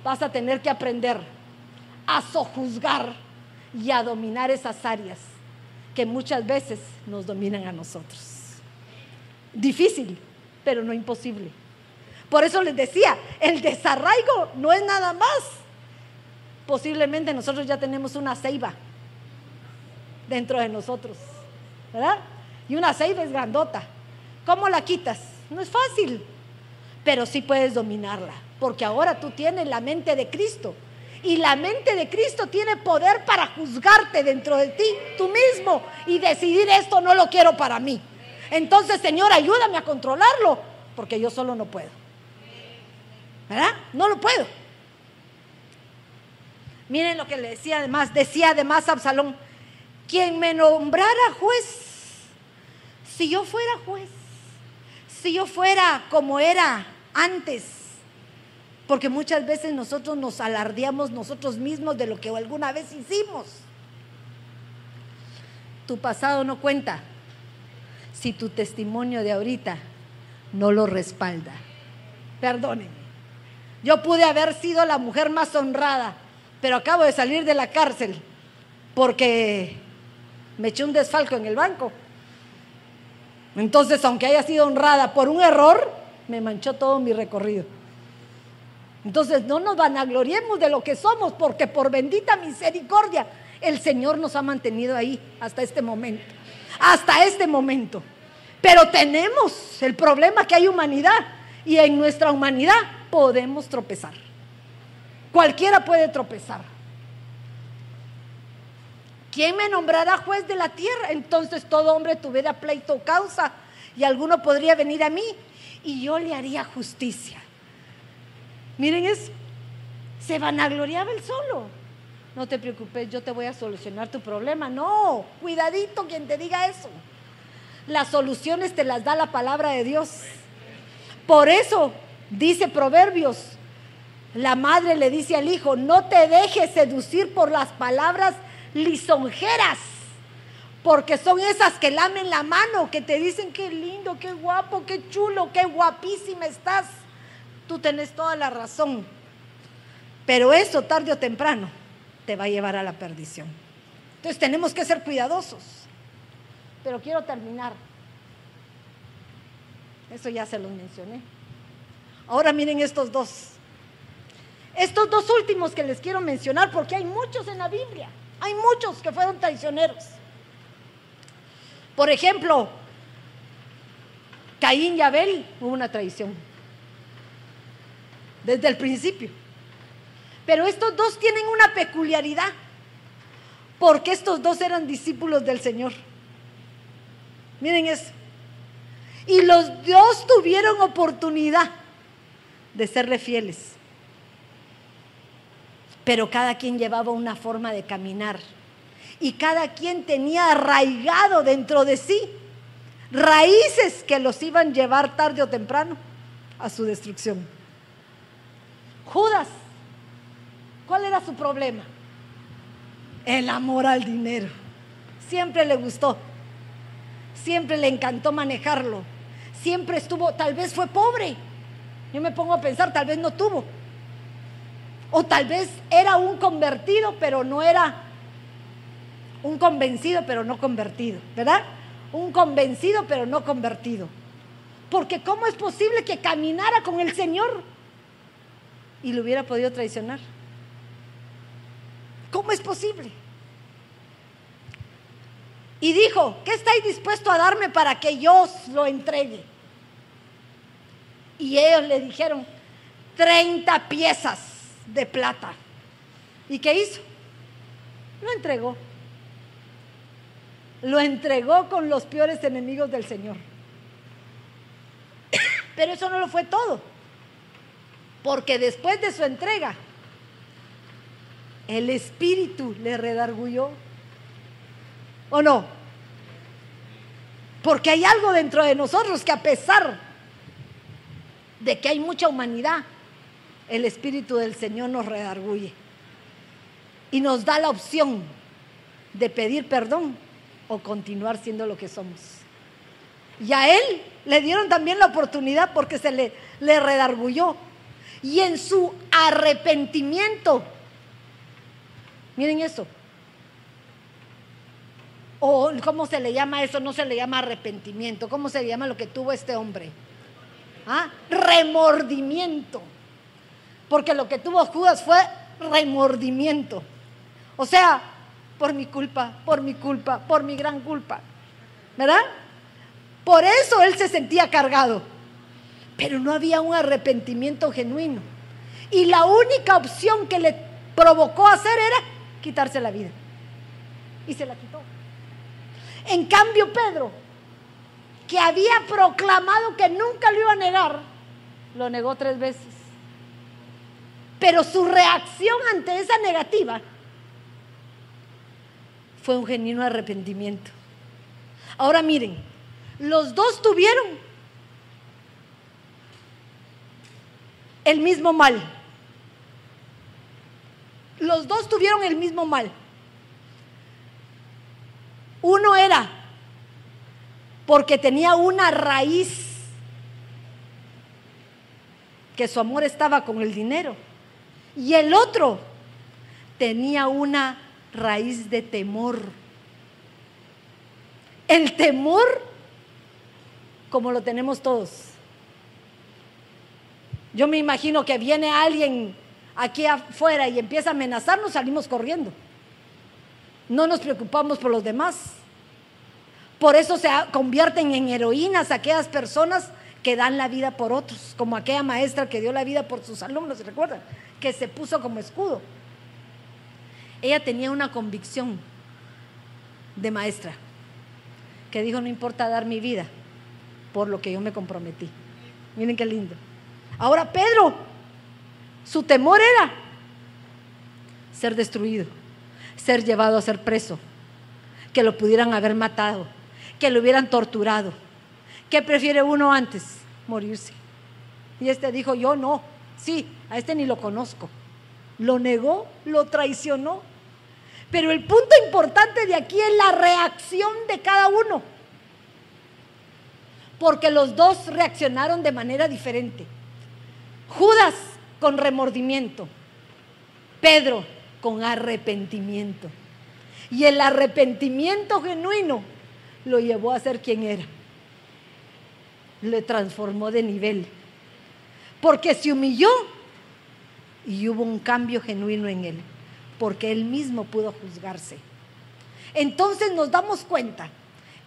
vas a tener que aprender a sojuzgar y a dominar esas áreas que muchas veces nos dominan a nosotros. Difícil, pero no imposible. Por eso les decía, el desarraigo no es nada más. Posiblemente nosotros ya tenemos una ceiba dentro de nosotros, ¿verdad? Y una ceiba es grandota. ¿Cómo la quitas? No es fácil, pero sí puedes dominarla, porque ahora tú tienes la mente de Cristo y la mente de Cristo tiene poder para juzgarte dentro de ti, tú mismo, y decidir esto no lo quiero para mí. Entonces, Señor, ayúdame a controlarlo, porque yo solo no puedo. ¿Verdad? No lo puedo. Miren lo que le decía además, decía además Absalón, quien me nombrara juez, si yo fuera juez, si yo fuera como era antes, porque muchas veces nosotros nos alardeamos nosotros mismos de lo que alguna vez hicimos. Tu pasado no cuenta si tu testimonio de ahorita no lo respalda. Perdónenme. Yo pude haber sido la mujer más honrada, pero acabo de salir de la cárcel porque me eché un desfalco en el banco. Entonces, aunque haya sido honrada por un error, me manchó todo mi recorrido. Entonces, no nos vanagloriemos de lo que somos, porque por bendita misericordia el Señor nos ha mantenido ahí hasta este momento. Hasta este momento. Pero tenemos el problema que hay humanidad y en nuestra humanidad podemos tropezar. Cualquiera puede tropezar. ¿Quién me nombrará juez de la tierra? Entonces todo hombre tuviera pleito o causa y alguno podría venir a mí y yo le haría justicia. Miren eso, se vanagloriaba el solo. No te preocupes, yo te voy a solucionar tu problema. No, cuidadito quien te diga eso. Las soluciones te las da la palabra de Dios. Por eso dice Proverbios, la madre le dice al hijo, no te dejes seducir por las palabras lisonjeras, porque son esas que lamen la mano, que te dicen qué lindo, qué guapo, qué chulo, qué guapísima estás. Tú tenés toda la razón. Pero eso tarde o temprano te va a llevar a la perdición. Entonces tenemos que ser cuidadosos. Pero quiero terminar. Eso ya se los mencioné. Ahora miren estos dos. Estos dos últimos que les quiero mencionar porque hay muchos en la Biblia. Hay muchos que fueron traicioneros. Por ejemplo, Caín y Abel hubo una traición. Desde el principio. Pero estos dos tienen una peculiaridad. Porque estos dos eran discípulos del Señor. Miren eso. Y los dos tuvieron oportunidad de serle fieles pero cada quien llevaba una forma de caminar y cada quien tenía arraigado dentro de sí raíces que los iban a llevar tarde o temprano a su destrucción. Judas, ¿cuál era su problema? El amor al dinero. Siempre le gustó, siempre le encantó manejarlo, siempre estuvo, tal vez fue pobre. Yo me pongo a pensar, tal vez no tuvo, o tal vez era un convertido, pero no era un convencido, pero no convertido, ¿verdad? Un convencido, pero no convertido. Porque ¿cómo es posible que caminara con el Señor y lo hubiera podido traicionar? ¿Cómo es posible? Y dijo, ¿qué estáis dispuesto a darme para que yo os lo entregue? Y ellos le dijeron, 30 piezas de plata. ¿Y qué hizo? Lo entregó. Lo entregó con los peores enemigos del Señor. Pero eso no lo fue todo. Porque después de su entrega, el Espíritu le redargulló. ¿O no? Porque hay algo dentro de nosotros que a pesar de que hay mucha humanidad, el Espíritu del Señor nos redarguye y nos da la opción de pedir perdón o continuar siendo lo que somos. Y a él le dieron también la oportunidad porque se le, le. Y en su arrepentimiento, miren eso, o cómo se le llama eso, no se le llama arrepentimiento, ¿cómo se le llama lo que tuvo este hombre? ¿Ah? Remordimiento. Porque lo que tuvo Judas fue remordimiento. O sea, por mi culpa, por mi culpa, por mi gran culpa. ¿Verdad? Por eso él se sentía cargado. Pero no había un arrepentimiento genuino. Y la única opción que le provocó hacer era quitarse la vida. Y se la quitó. En cambio, Pedro, que había proclamado que nunca lo iba a negar, lo negó tres veces. Pero su reacción ante esa negativa fue un genuino arrepentimiento. Ahora miren, los dos tuvieron el mismo mal. Los dos tuvieron el mismo mal. Uno era porque tenía una raíz que su amor estaba con el dinero. Y el otro tenía una raíz de temor. El temor como lo tenemos todos. Yo me imagino que viene alguien aquí afuera y empieza a amenazarnos, salimos corriendo. No nos preocupamos por los demás. Por eso se convierten en heroínas aquellas personas que dan la vida por otros, como aquella maestra que dio la vida por sus alumnos, ¿se recuerdan? Que se puso como escudo. Ella tenía una convicción de maestra, que dijo, no importa dar mi vida por lo que yo me comprometí. Miren qué lindo. Ahora Pedro, su temor era ser destruido, ser llevado a ser preso, que lo pudieran haber matado, que lo hubieran torturado. ¿Qué prefiere uno antes? Morirse. Y este dijo, yo no, sí, a este ni lo conozco. Lo negó, lo traicionó. Pero el punto importante de aquí es la reacción de cada uno. Porque los dos reaccionaron de manera diferente. Judas con remordimiento, Pedro con arrepentimiento. Y el arrepentimiento genuino lo llevó a ser quien era. Le transformó de nivel. Porque se humilló y hubo un cambio genuino en él. Porque él mismo pudo juzgarse. Entonces nos damos cuenta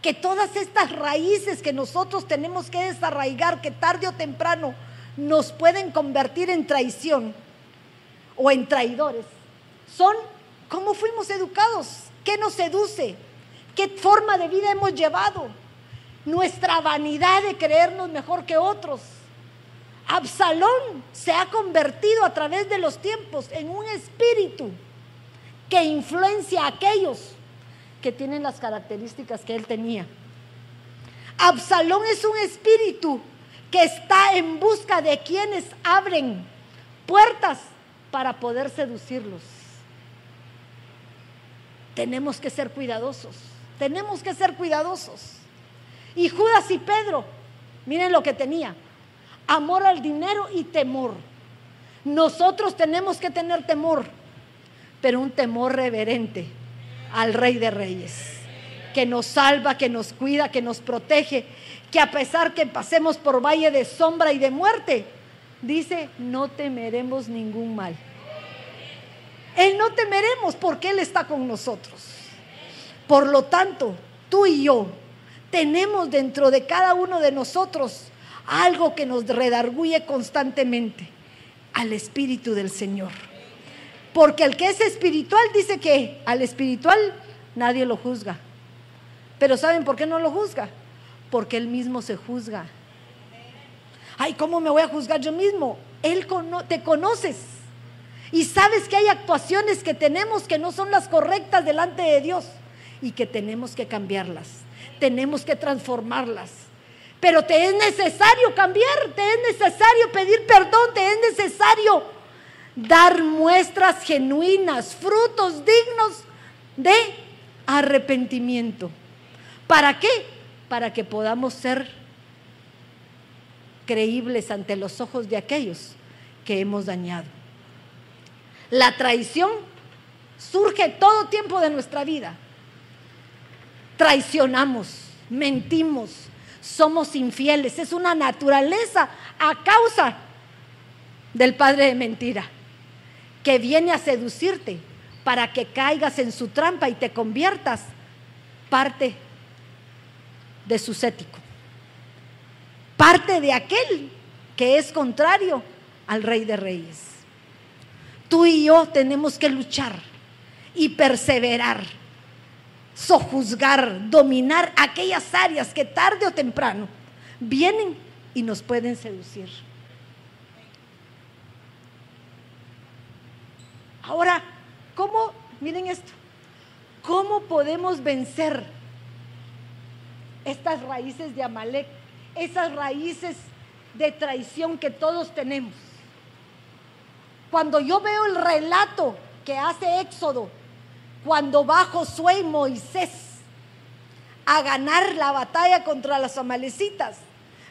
que todas estas raíces que nosotros tenemos que desarraigar, que tarde o temprano nos pueden convertir en traición o en traidores, son cómo fuimos educados, qué nos seduce, qué forma de vida hemos llevado, nuestra vanidad de creernos mejor que otros. Absalón se ha convertido a través de los tiempos en un espíritu que influencia a aquellos que tienen las características que él tenía. Absalón es un espíritu que está en busca de quienes abren puertas para poder seducirlos. Tenemos que ser cuidadosos, tenemos que ser cuidadosos. Y Judas y Pedro, miren lo que tenía, amor al dinero y temor. Nosotros tenemos que tener temor, pero un temor reverente al Rey de Reyes, que nos salva, que nos cuida, que nos protege, que a pesar que pasemos por valle de sombra y de muerte, dice, no temeremos ningún mal. Él no temeremos porque Él está con nosotros. Por lo tanto, tú y yo tenemos dentro de cada uno de nosotros algo que nos redarguye constantemente al Espíritu del Señor. Porque el que es espiritual dice que al espiritual nadie lo juzga. Pero ¿saben por qué no lo juzga? Porque él mismo se juzga. Ay, ¿cómo me voy a juzgar yo mismo? Él te conoces. Y sabes que hay actuaciones que tenemos que no son las correctas delante de Dios y que tenemos que cambiarlas. Tenemos que transformarlas. Pero te es necesario cambiar, te es necesario pedir perdón, te es necesario dar muestras genuinas, frutos dignos de arrepentimiento. ¿Para qué? Para que podamos ser creíbles ante los ojos de aquellos que hemos dañado. La traición surge todo tiempo de nuestra vida. Traicionamos, mentimos, somos infieles. Es una naturaleza a causa del padre de mentira que viene a seducirte para que caigas en su trampa y te conviertas parte de su cético, parte de aquel que es contrario al rey de reyes. Tú y yo tenemos que luchar y perseverar, sojuzgar, dominar aquellas áreas que tarde o temprano vienen y nos pueden seducir. Ahora, ¿cómo, miren esto, cómo podemos vencer estas raíces de Amalek, esas raíces de traición que todos tenemos? Cuando yo veo el relato que hace Éxodo, cuando va Josué y Moisés a ganar la batalla contra las amalecitas,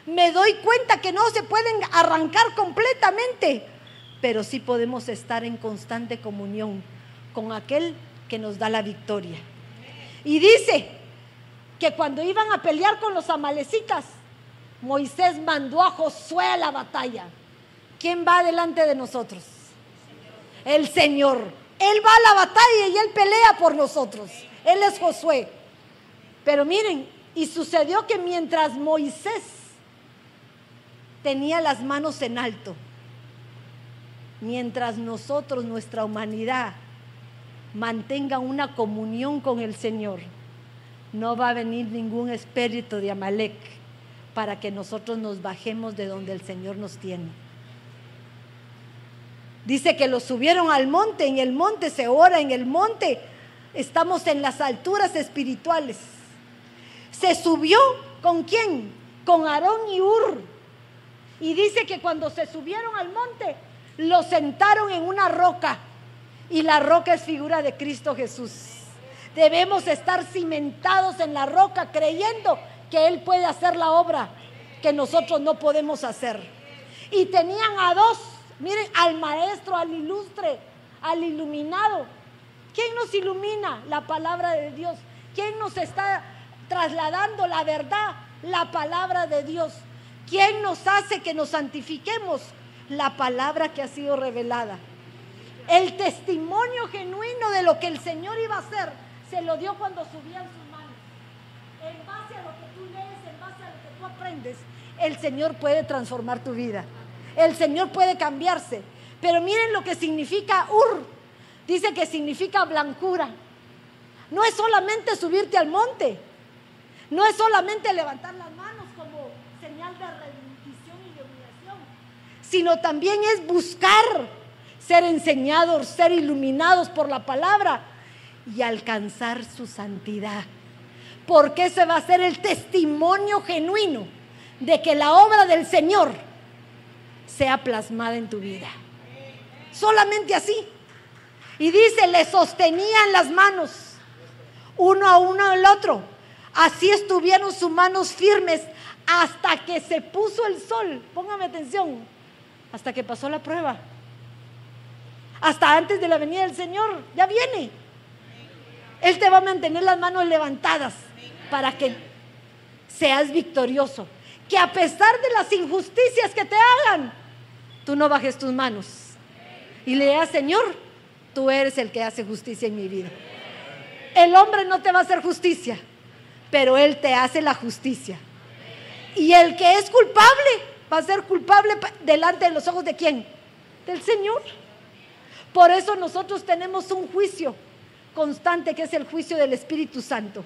me doy cuenta que no se pueden arrancar completamente, pero sí podemos estar en constante comunión con aquel que nos da la victoria. Y dice que cuando iban a pelear con los amalecitas, Moisés mandó a Josué a la batalla. ¿Quién va delante de nosotros? El Señor. Él va a la batalla y él pelea por nosotros. Él es Josué. Pero miren, y sucedió que mientras Moisés tenía las manos en alto, mientras nosotros, nuestra humanidad, mantenga una comunión con el Señor, no va a venir ningún espíritu de Amalek para que nosotros nos bajemos de donde el Señor nos tiene. Dice que lo subieron al monte, en el monte se ora, en el monte estamos en las alturas espirituales. Se subió con quién? Con Aarón y Ur. Y dice que cuando se subieron al monte, lo sentaron en una roca. Y la roca es figura de Cristo Jesús. Debemos estar cimentados en la roca creyendo que Él puede hacer la obra que nosotros no podemos hacer. Y tenían a dos Miren, al maestro, al ilustre, al iluminado. ¿Quién nos ilumina? La palabra de Dios. ¿Quién nos está trasladando la verdad? La palabra de Dios. ¿Quién nos hace que nos santifiquemos? La palabra que ha sido revelada. El testimonio genuino de lo que el Señor iba a hacer se lo dio cuando subían sus manos. En base a lo que tú lees, en base a lo que tú aprendes, el Señor puede transformar tu vida el Señor puede cambiarse. Pero miren lo que significa Ur. Dice que significa blancura. No es solamente subirte al monte. No es solamente levantar las manos como señal de rendición y de humillación. Sino también es buscar ser enseñados, ser iluminados por la palabra y alcanzar su santidad. Porque ese va a ser el testimonio genuino de que la obra del Señor sea plasmada en tu vida. Solamente así. Y dice, le sostenían las manos, uno a uno al otro. Así estuvieron sus manos firmes hasta que se puso el sol. Póngame atención, hasta que pasó la prueba. Hasta antes de la venida del Señor, ya viene. Él te va a mantener las manos levantadas para que seas victorioso. Que a pesar de las injusticias que te hagan, tú no bajes tus manos y le digas, Señor, tú eres el que hace justicia en mi vida. El hombre no te va a hacer justicia, pero Él te hace la justicia. Y el que es culpable va a ser culpable delante de los ojos de quién? Del Señor. Por eso nosotros tenemos un juicio constante que es el juicio del Espíritu Santo.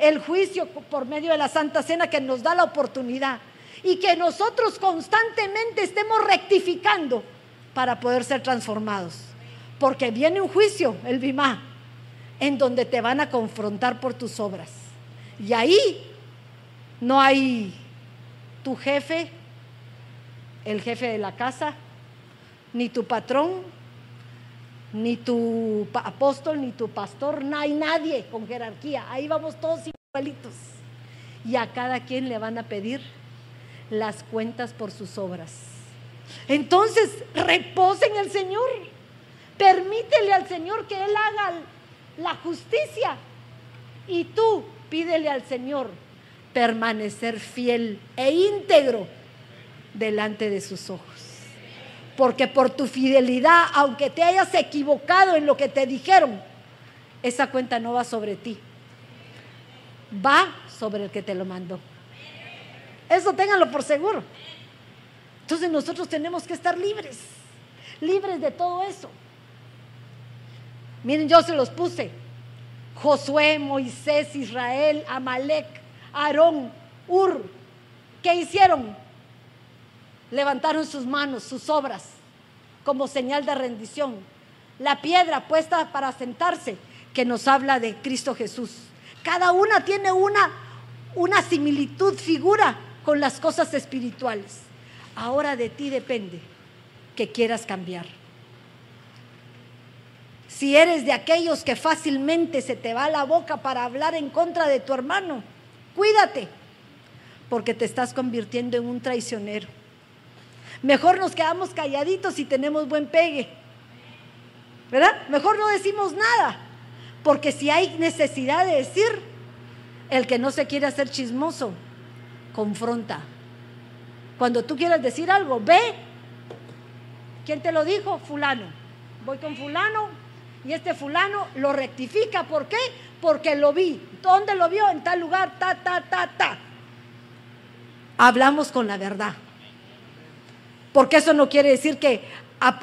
El juicio por medio de la Santa Cena que nos da la oportunidad y que nosotros constantemente estemos rectificando para poder ser transformados. Porque viene un juicio, el Bimá, en donde te van a confrontar por tus obras. Y ahí no hay tu jefe, el jefe de la casa, ni tu patrón, ni tu apóstol, ni tu pastor, no hay nadie con jerarquía. Ahí vamos todos igualitos. Y a cada quien le van a pedir las cuentas por sus obras. Entonces, reposa en el Señor. Permítele al Señor que Él haga la justicia. Y tú pídele al Señor permanecer fiel e íntegro delante de sus ojos. Porque por tu fidelidad, aunque te hayas equivocado en lo que te dijeron, esa cuenta no va sobre ti. Va sobre el que te lo mandó. Eso ténganlo por seguro. Entonces nosotros tenemos que estar libres, libres de todo eso. Miren, yo se los puse. Josué, Moisés, Israel, Amalek, Aarón, Ur. ¿Qué hicieron? Levantaron sus manos, sus obras, como señal de rendición. la piedra puesta para sentarse, que nos habla de Cristo Jesús. Cada una tiene una, una similitud, figura con las cosas espirituales. Ahora de ti depende que quieras cambiar. Si eres de aquellos que fácilmente se te va la boca para hablar en contra de tu hermano, cuídate, porque te estás convirtiendo en un traicionero. Mejor nos quedamos calladitos y tenemos buen pegue. ¿Verdad? Mejor no decimos nada, porque si hay necesidad de decir, el que no se quiere hacer chismoso, confronta. Cuando tú quieras decir algo, ve. ¿Quién te lo dijo? Fulano. Voy con fulano, y este fulano lo rectifica. ¿Por qué? Porque lo vi. ¿Dónde lo vio? En tal lugar, ta, ta, ta, ta. Hablamos con la verdad. Porque eso no quiere decir que,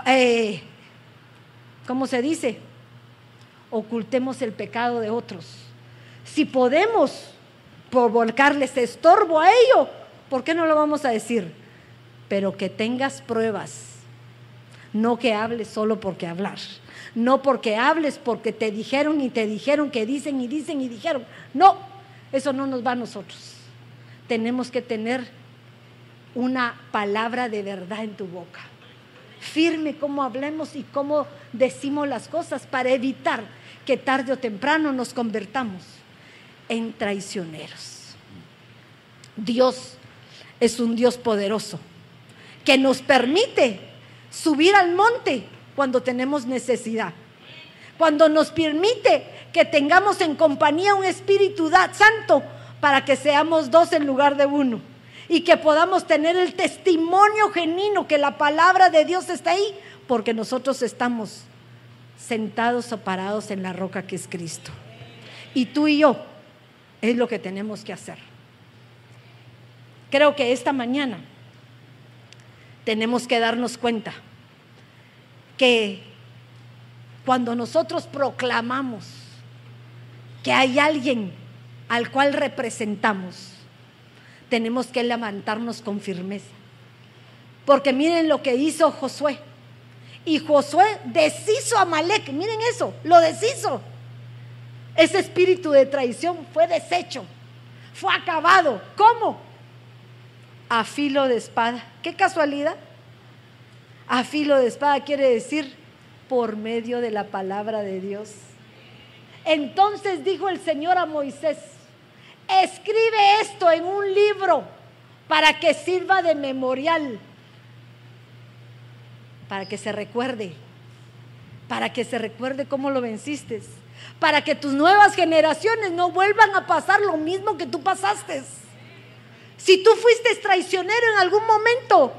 eh, ¿cómo se dice? Ocultemos el pecado de otros. Si podemos provocarles estorbo a ello, ¿por qué no lo vamos a decir? Pero que tengas pruebas, no que hables solo porque hablar no porque hables, porque te dijeron y te dijeron que dicen y dicen y dijeron. No, eso no nos va a nosotros. Tenemos que tener una palabra de verdad en tu boca. Firme cómo hablemos y cómo decimos las cosas para evitar que tarde o temprano nos convertamos en traicioneros. Dios es un Dios poderoso que nos permite subir al monte cuando tenemos necesidad. Cuando nos permite que tengamos en compañía un Espíritu Santo para que seamos dos en lugar de uno. Y que podamos tener el testimonio genuino que la palabra de Dios está ahí, porque nosotros estamos sentados o parados en la roca que es Cristo. Y tú y yo es lo que tenemos que hacer. Creo que esta mañana tenemos que darnos cuenta que cuando nosotros proclamamos que hay alguien al cual representamos, tenemos que levantarnos con firmeza. Porque miren lo que hizo Josué. Y Josué deshizo a Malek, miren eso, lo deshizo. Ese espíritu de traición fue deshecho, fue acabado. ¿Cómo? A filo de espada. ¿Qué casualidad? a filo de espada quiere decir por medio de la palabra de Dios. Entonces dijo el Señor a Moisés, escribe esto en un libro para que sirva de memorial, para que se recuerde, para que se recuerde cómo lo venciste, para que tus nuevas generaciones no vuelvan a pasar lo mismo que tú pasaste. Si tú fuiste traicionero en algún momento,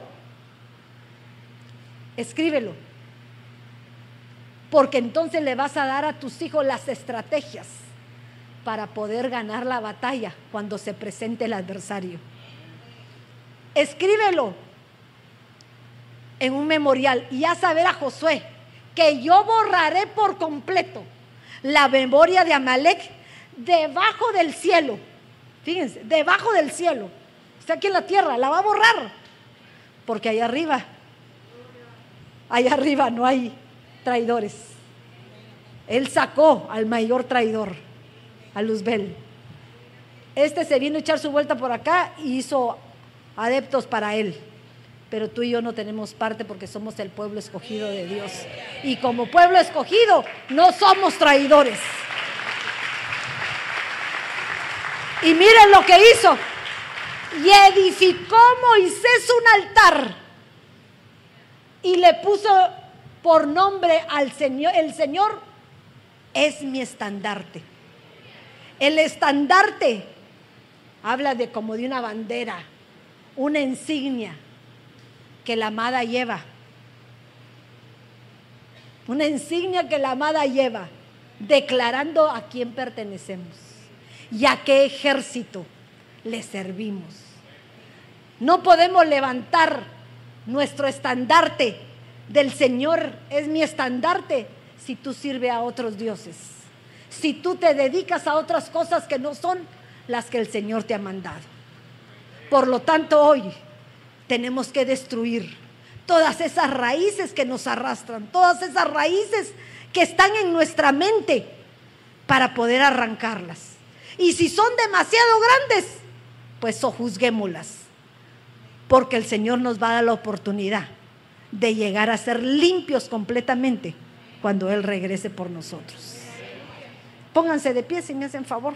escríbelo. Porque entonces le vas a dar a tus hijos las estrategias para poder ganar la batalla cuando se presente el adversario. Escríbelo en un memorial y haz saber a Josué que yo borraré por completo la memoria de Amalek debajo del cielo. Fíjense, debajo del cielo. Está aquí en la tierra, la va a borrar. Porque ahí arriba allá arriba no hay traidores. Él sacó al mayor traidor, a Luzbel. Este se vino a echar su vuelta por acá y hizo adeptos para él. Pero tú y yo no tenemos parte porque somos el pueblo escogido de Dios. Y como pueblo escogido, no somos traidores. Y miren lo que hizo. Y edificó Moisés un altar y le puso por nombre al Señor. El Señor es mi estandarte. El estandarte habla de como de una bandera, una insignia la amada lleva. Una insignia que la amada lleva, declarando a quién pertenecemos y a qué ejército le servimos. No podemos levantar nuestro estandarte del Señor es mi estandarte si tú sirves a otros dioses. Si tú te dedicas a otras cosas que no son las que el Señor te ha mandado. Por lo tanto, hoy tenemos que destruir todas esas raíces que nos arrastran, todas esas raíces que están en nuestra mente para poder arrancarlas. Y si son demasiado grandes, pues sojuzguémoslas, porque el Señor nos va a dar la oportunidad de llegar a ser limpios completamente cuando Él regrese por nosotros. Pónganse de pie si me hacen favor.